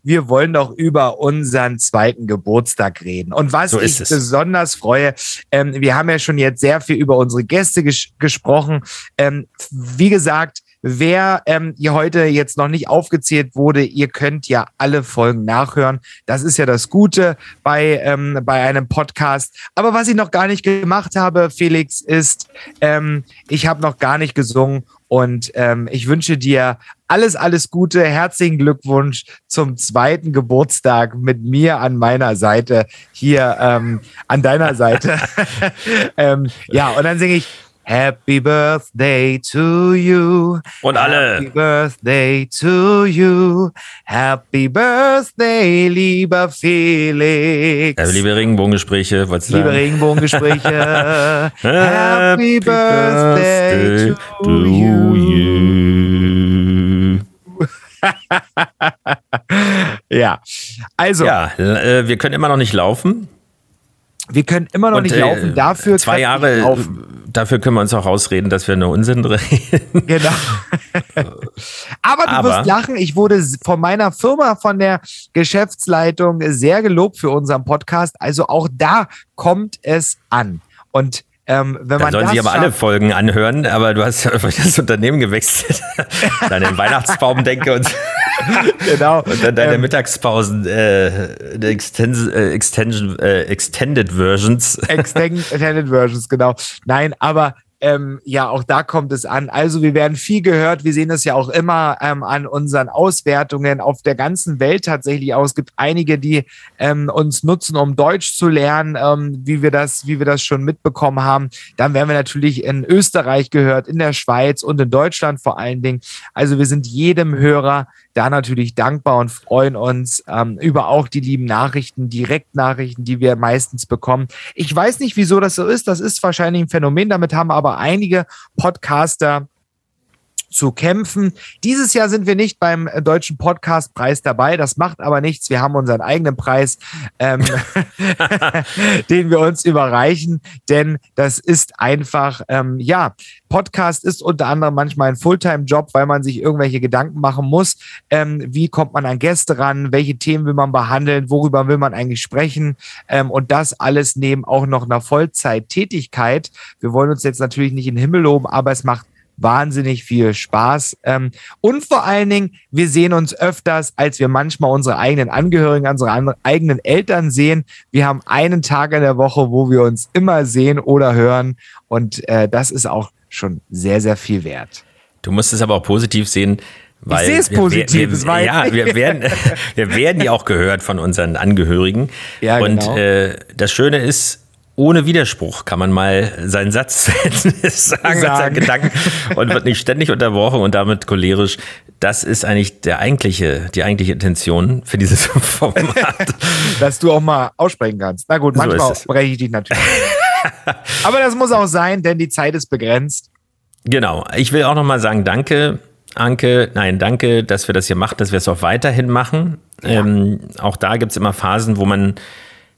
A: Wir wollen doch über unseren zweiten Geburtstag reden. Und was
B: So
A: ich
B: es.
A: besonders freue, ähm, wir haben ja schon jetzt sehr viel über unsere Gäste ges gesprochen. Ähm, wie gesagt, wer ähm, hier heute jetzt noch nicht aufgezählt wurde, ihr könnt ja alle Folgen nachhören. Das ist ja das Gute bei, ähm, bei einem Podcast. Aber was ich noch gar nicht gemacht habe, Felix, ist, ähm, ich habe noch gar nicht gesungen Und ähm, ich wünsche dir alles, alles Gute. Herzlichen Glückwunsch zum zweiten Geburtstag mit mir an meiner Seite, hier ähm, an deiner Seite. ähm, ja, und dann singe ich Happy Birthday to you.
B: Und alle.
A: Happy Birthday to you. Happy Birthday, lieber Felix.
B: Äh, liebe Regenbogengespräche, was
A: Liebe Regenbogengespräche. Happy Birthday to
B: you.
A: ja, also.
B: Ja, äh, wir können immer noch nicht laufen.
A: Wir können immer noch
B: Und,
A: nicht
B: äh,
A: laufen. Dafür
B: zwei Jahre,
A: laufen.
B: dafür können wir uns auch rausreden, dass wir nur Unsinn reden.
A: Genau. Aber du
B: Aber-
A: wirst lachen. Ich wurde von meiner Firma, von der Geschäftsleitung sehr gelobt für unseren Podcast. Also auch da kommt es an. Und ähm, wenn
B: Dann
A: man
B: sollen sich aber alle Folgen anhören, aber du hast ja das Unternehmen gewechselt. Deinen Weihnachtsbaum denke und,
A: genau.
B: und dann deine
A: Ähm,
B: Mittagspausen, äh, die Extens, äh, Extension, äh, Extended Versions.
A: Extended Versions, genau. Nein, aber ähm, ja, auch da kommt es an. Also wir werden viel gehört. Wir sehen es ja auch immer ähm, an unseren Auswertungen auf der ganzen Welt tatsächlich aus. Es gibt einige, die ähm, uns nutzen, um Deutsch zu lernen, ähm, wie wir das, wie wir das schon mitbekommen haben. Dann werden wir natürlich in Österreich gehört, in der Schweiz und in Deutschland vor allen Dingen. Also wir sind jedem Hörer da natürlich dankbar und freuen uns ähm, über auch die lieben Nachrichten, Direktnachrichten, die wir meistens bekommen. Ich weiß nicht, wieso das so ist. Das ist wahrscheinlich ein Phänomen. Damit haben aber einige Podcaster zu kämpfen. Dieses Jahr sind wir nicht beim äh, Deutschen Podcastpreis dabei. Das macht aber nichts. Wir haben unseren eigenen Preis, ähm, den wir uns überreichen, denn das ist einfach, ähm, ja, Podcast ist unter anderem manchmal ein Fulltime-Job, weil man sich irgendwelche Gedanken machen muss. Ähm, wie kommt man an Gäste ran? Welche Themen will man behandeln? Worüber will man eigentlich sprechen? Ähm, und das alles neben auch noch einer Vollzeittätigkeit. Wir wollen uns jetzt natürlich nicht in den Himmel loben, aber es macht wahnsinnig viel Spaß. Ähm, und vor allen Dingen, wir sehen uns öfters, als wir manchmal unsere eigenen Angehörigen, unsere eigenen Eltern sehen. Wir haben einen Tag in der Woche, wo wir uns immer sehen oder hören. Und äh, das ist auch schon sehr, sehr viel wert.
B: Du musst es aber auch positiv sehen. Weil
A: sehe es positiv,
B: Wir, wir, ja, wir werden, wir werden ja auch gehört von unseren Angehörigen.
A: Ja,
B: Und
A: genau.
B: äh, das Schöne ist, ohne Widerspruch kann man mal seinen Satz sagen,
A: Sagen.
B: Gedanken und wird nicht ständig unterbrochen und damit cholerisch. Das ist eigentlich der eigentliche, die eigentliche Intention für dieses Format.
A: Dass du auch mal aussprechen kannst. Na gut,
B: So
A: manchmal
B: es.
A: breche ich dich natürlich. Aber das muss auch sein, denn die Zeit ist begrenzt.
B: Genau. Ich will auch nochmal sagen, danke, Anke. Nein, danke, dass wir das hier machen, dass wir es auch weiterhin machen. Ähm, auch da gibt es immer Phasen, wo man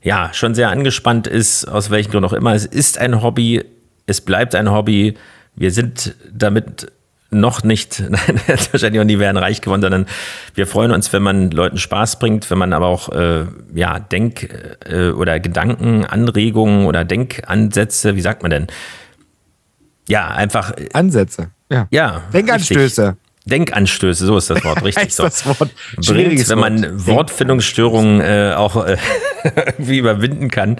B: ja schon sehr angespannt ist, aus welchen Gründen auch immer. Es ist ein Hobby, es bleibt ein Hobby. Wir sind damit noch nicht, nein, wahrscheinlich auch nie werden reich geworden, sondern wir freuen uns, wenn man Leuten Spaß bringt, wenn man aber auch äh, ja, Denk- äh, oder Gedankenanregungen oder Denkansätze, wie sagt man denn? Ja, einfach.
A: Ansätze. Ja.
B: Ja.
A: Denkanstöße.
B: Denkanstöße, so ist das Wort, richtig. So.
A: das Wort.
B: Bringt, wenn man
A: Wort.
B: Wortfindungsstörungen äh, auch äh, irgendwie überwinden kann.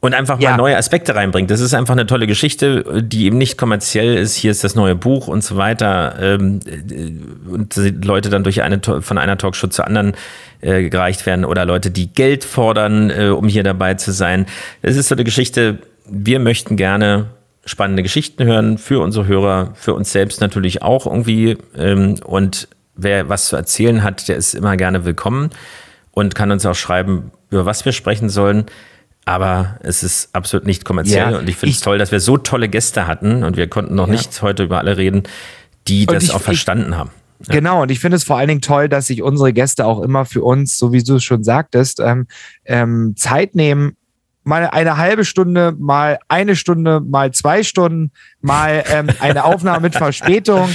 B: Und einfach mal neue Aspekte reinbringt. Das ist einfach eine tolle Geschichte, die eben nicht kommerziell ist. Hier ist das neue Buch und so weiter. Ähm, äh, und Leute dann durch eine von einer Talkshow zur anderen äh, gereicht werden oder Leute, die Geld fordern, äh, um hier dabei zu sein. Es ist so eine Geschichte. Wir möchten gerne spannende Geschichten hören für unsere Hörer, für uns selbst natürlich auch irgendwie. Ähm, und wer was zu erzählen hat, der ist immer gerne willkommen und kann uns auch schreiben, über was wir sprechen sollen. Aber es ist absolut nicht kommerziell
A: Ja,
B: und ich finde es toll, dass wir so tolle Gäste hatten und wir konnten noch
A: Ja.
B: nicht heute über alle reden, die
A: Und
B: das
A: ich-
B: auch
A: ich-
B: verstanden haben.
A: Genau, und ich finde es vor allen Dingen toll, dass sich unsere Gäste auch immer für uns, so wie du es schon sagtest, ähm, ähm, Zeit nehmen, mal eine halbe Stunde, mal eine Stunde, mal zwei Stunden, mal ähm, eine Aufnahme mit Verspätung.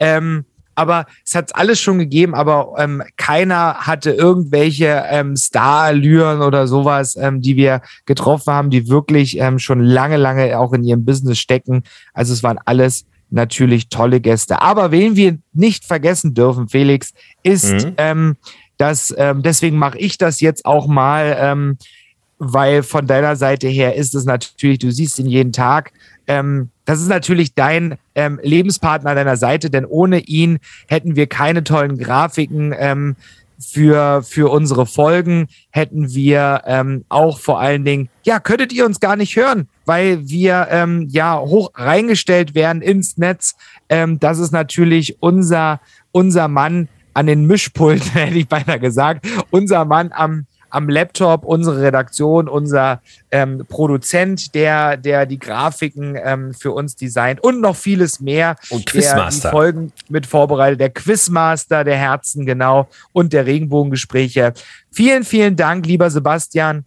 A: Ähm, aber es hat alles schon gegeben, aber ähm, keiner hatte irgendwelche ähm, Star-Allüren oder sowas, ähm, die wir getroffen haben, die wirklich ähm, schon lange, lange auch in ihrem Business stecken. Also es waren alles natürlich tolle Gäste. Aber wen wir nicht vergessen dürfen, Felix, ist,
B: Mhm.
A: ähm, dass, ähm, deswegen mache ich das jetzt auch mal, ähm, weil von deiner Seite her ist es natürlich, du siehst ihn jeden Tag, ähm, das ist natürlich dein ähm, Lebenspartner an deiner Seite, denn ohne ihn hätten wir keine tollen Grafiken. Ähm, für, für unsere Folgen hätten wir ähm, auch vor allen Dingen, ja, könntet ihr uns gar nicht hören, weil wir ähm, ja hoch reingestellt werden ins Netz. Ähm, das ist natürlich unser, unser Mann an den Mischpulten, hätte ich beinahe gesagt, unser Mann am, am Laptop, unsere Redaktion, unser ähm, Produzent, der, der die Grafiken ähm, für uns designt und noch vieles mehr.
B: Und
A: Der
B: Quizmaster.
A: die Folgen mit vorbereitet, der Quizmaster der Herzen, genau, und der Regenbogengespräche. Vielen, vielen Dank, lieber Sebastian,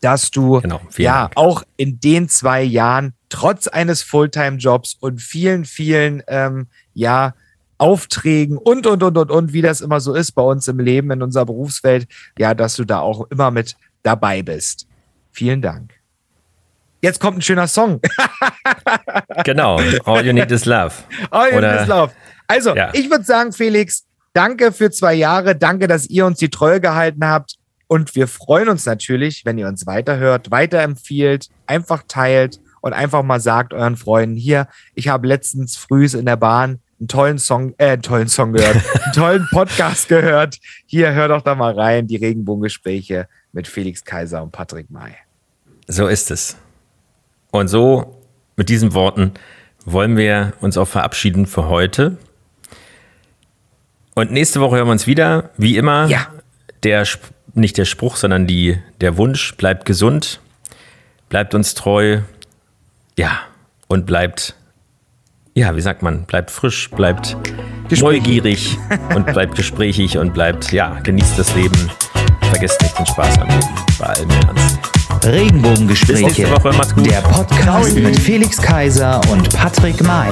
A: dass du
B: Genau,
A: ja auch in den zwei Jahren trotz eines Fulltime-Jobs und vielen, vielen ähm, ja Aufträgen und und und und und wie das immer so ist bei uns im Leben in unserer Berufswelt, ja, dass du da auch immer mit dabei bist. Vielen Dank. Jetzt kommt ein schöner Song.
B: Genau. All you need is love.
A: All you
B: Oder-
A: need is love. Also,
B: Ja.
A: ich würde sagen, Felix, danke für zwei Jahre. Danke, dass ihr uns die Treue gehalten habt. Und wir freuen uns natürlich, wenn ihr uns weiterhört, weiterempfiehlt, einfach teilt und einfach mal sagt euren Freunden hier, ich habe letztens früh in der Bahn einen tollen Song, äh, einen tollen Song gehört, einen tollen Podcast gehört. Hier, hör doch da mal rein, die Regenbogengespräche mit Felix Kaiser und Patrick May.
B: So ist es. Und so, mit diesen Worten, wollen wir uns auch verabschieden für heute. Und nächste Woche hören wir uns wieder. Wie immer, der, Sp- nicht der Spruch, sondern die, der Wunsch, bleibt gesund, bleibt uns treu, ja, und bleibt, ja, wie sagt man, bleibt frisch, bleibt neugierig und bleibt gesprächig und bleibt, ja, genießt das Leben. Vergesst nicht den Spaß am Leben, bei allem Ernst. Bis
R: Regenbogengespräche.
B: nächste Woche, macht's gut.
R: Der Podcast mit Felix Kaiser und Patrick May.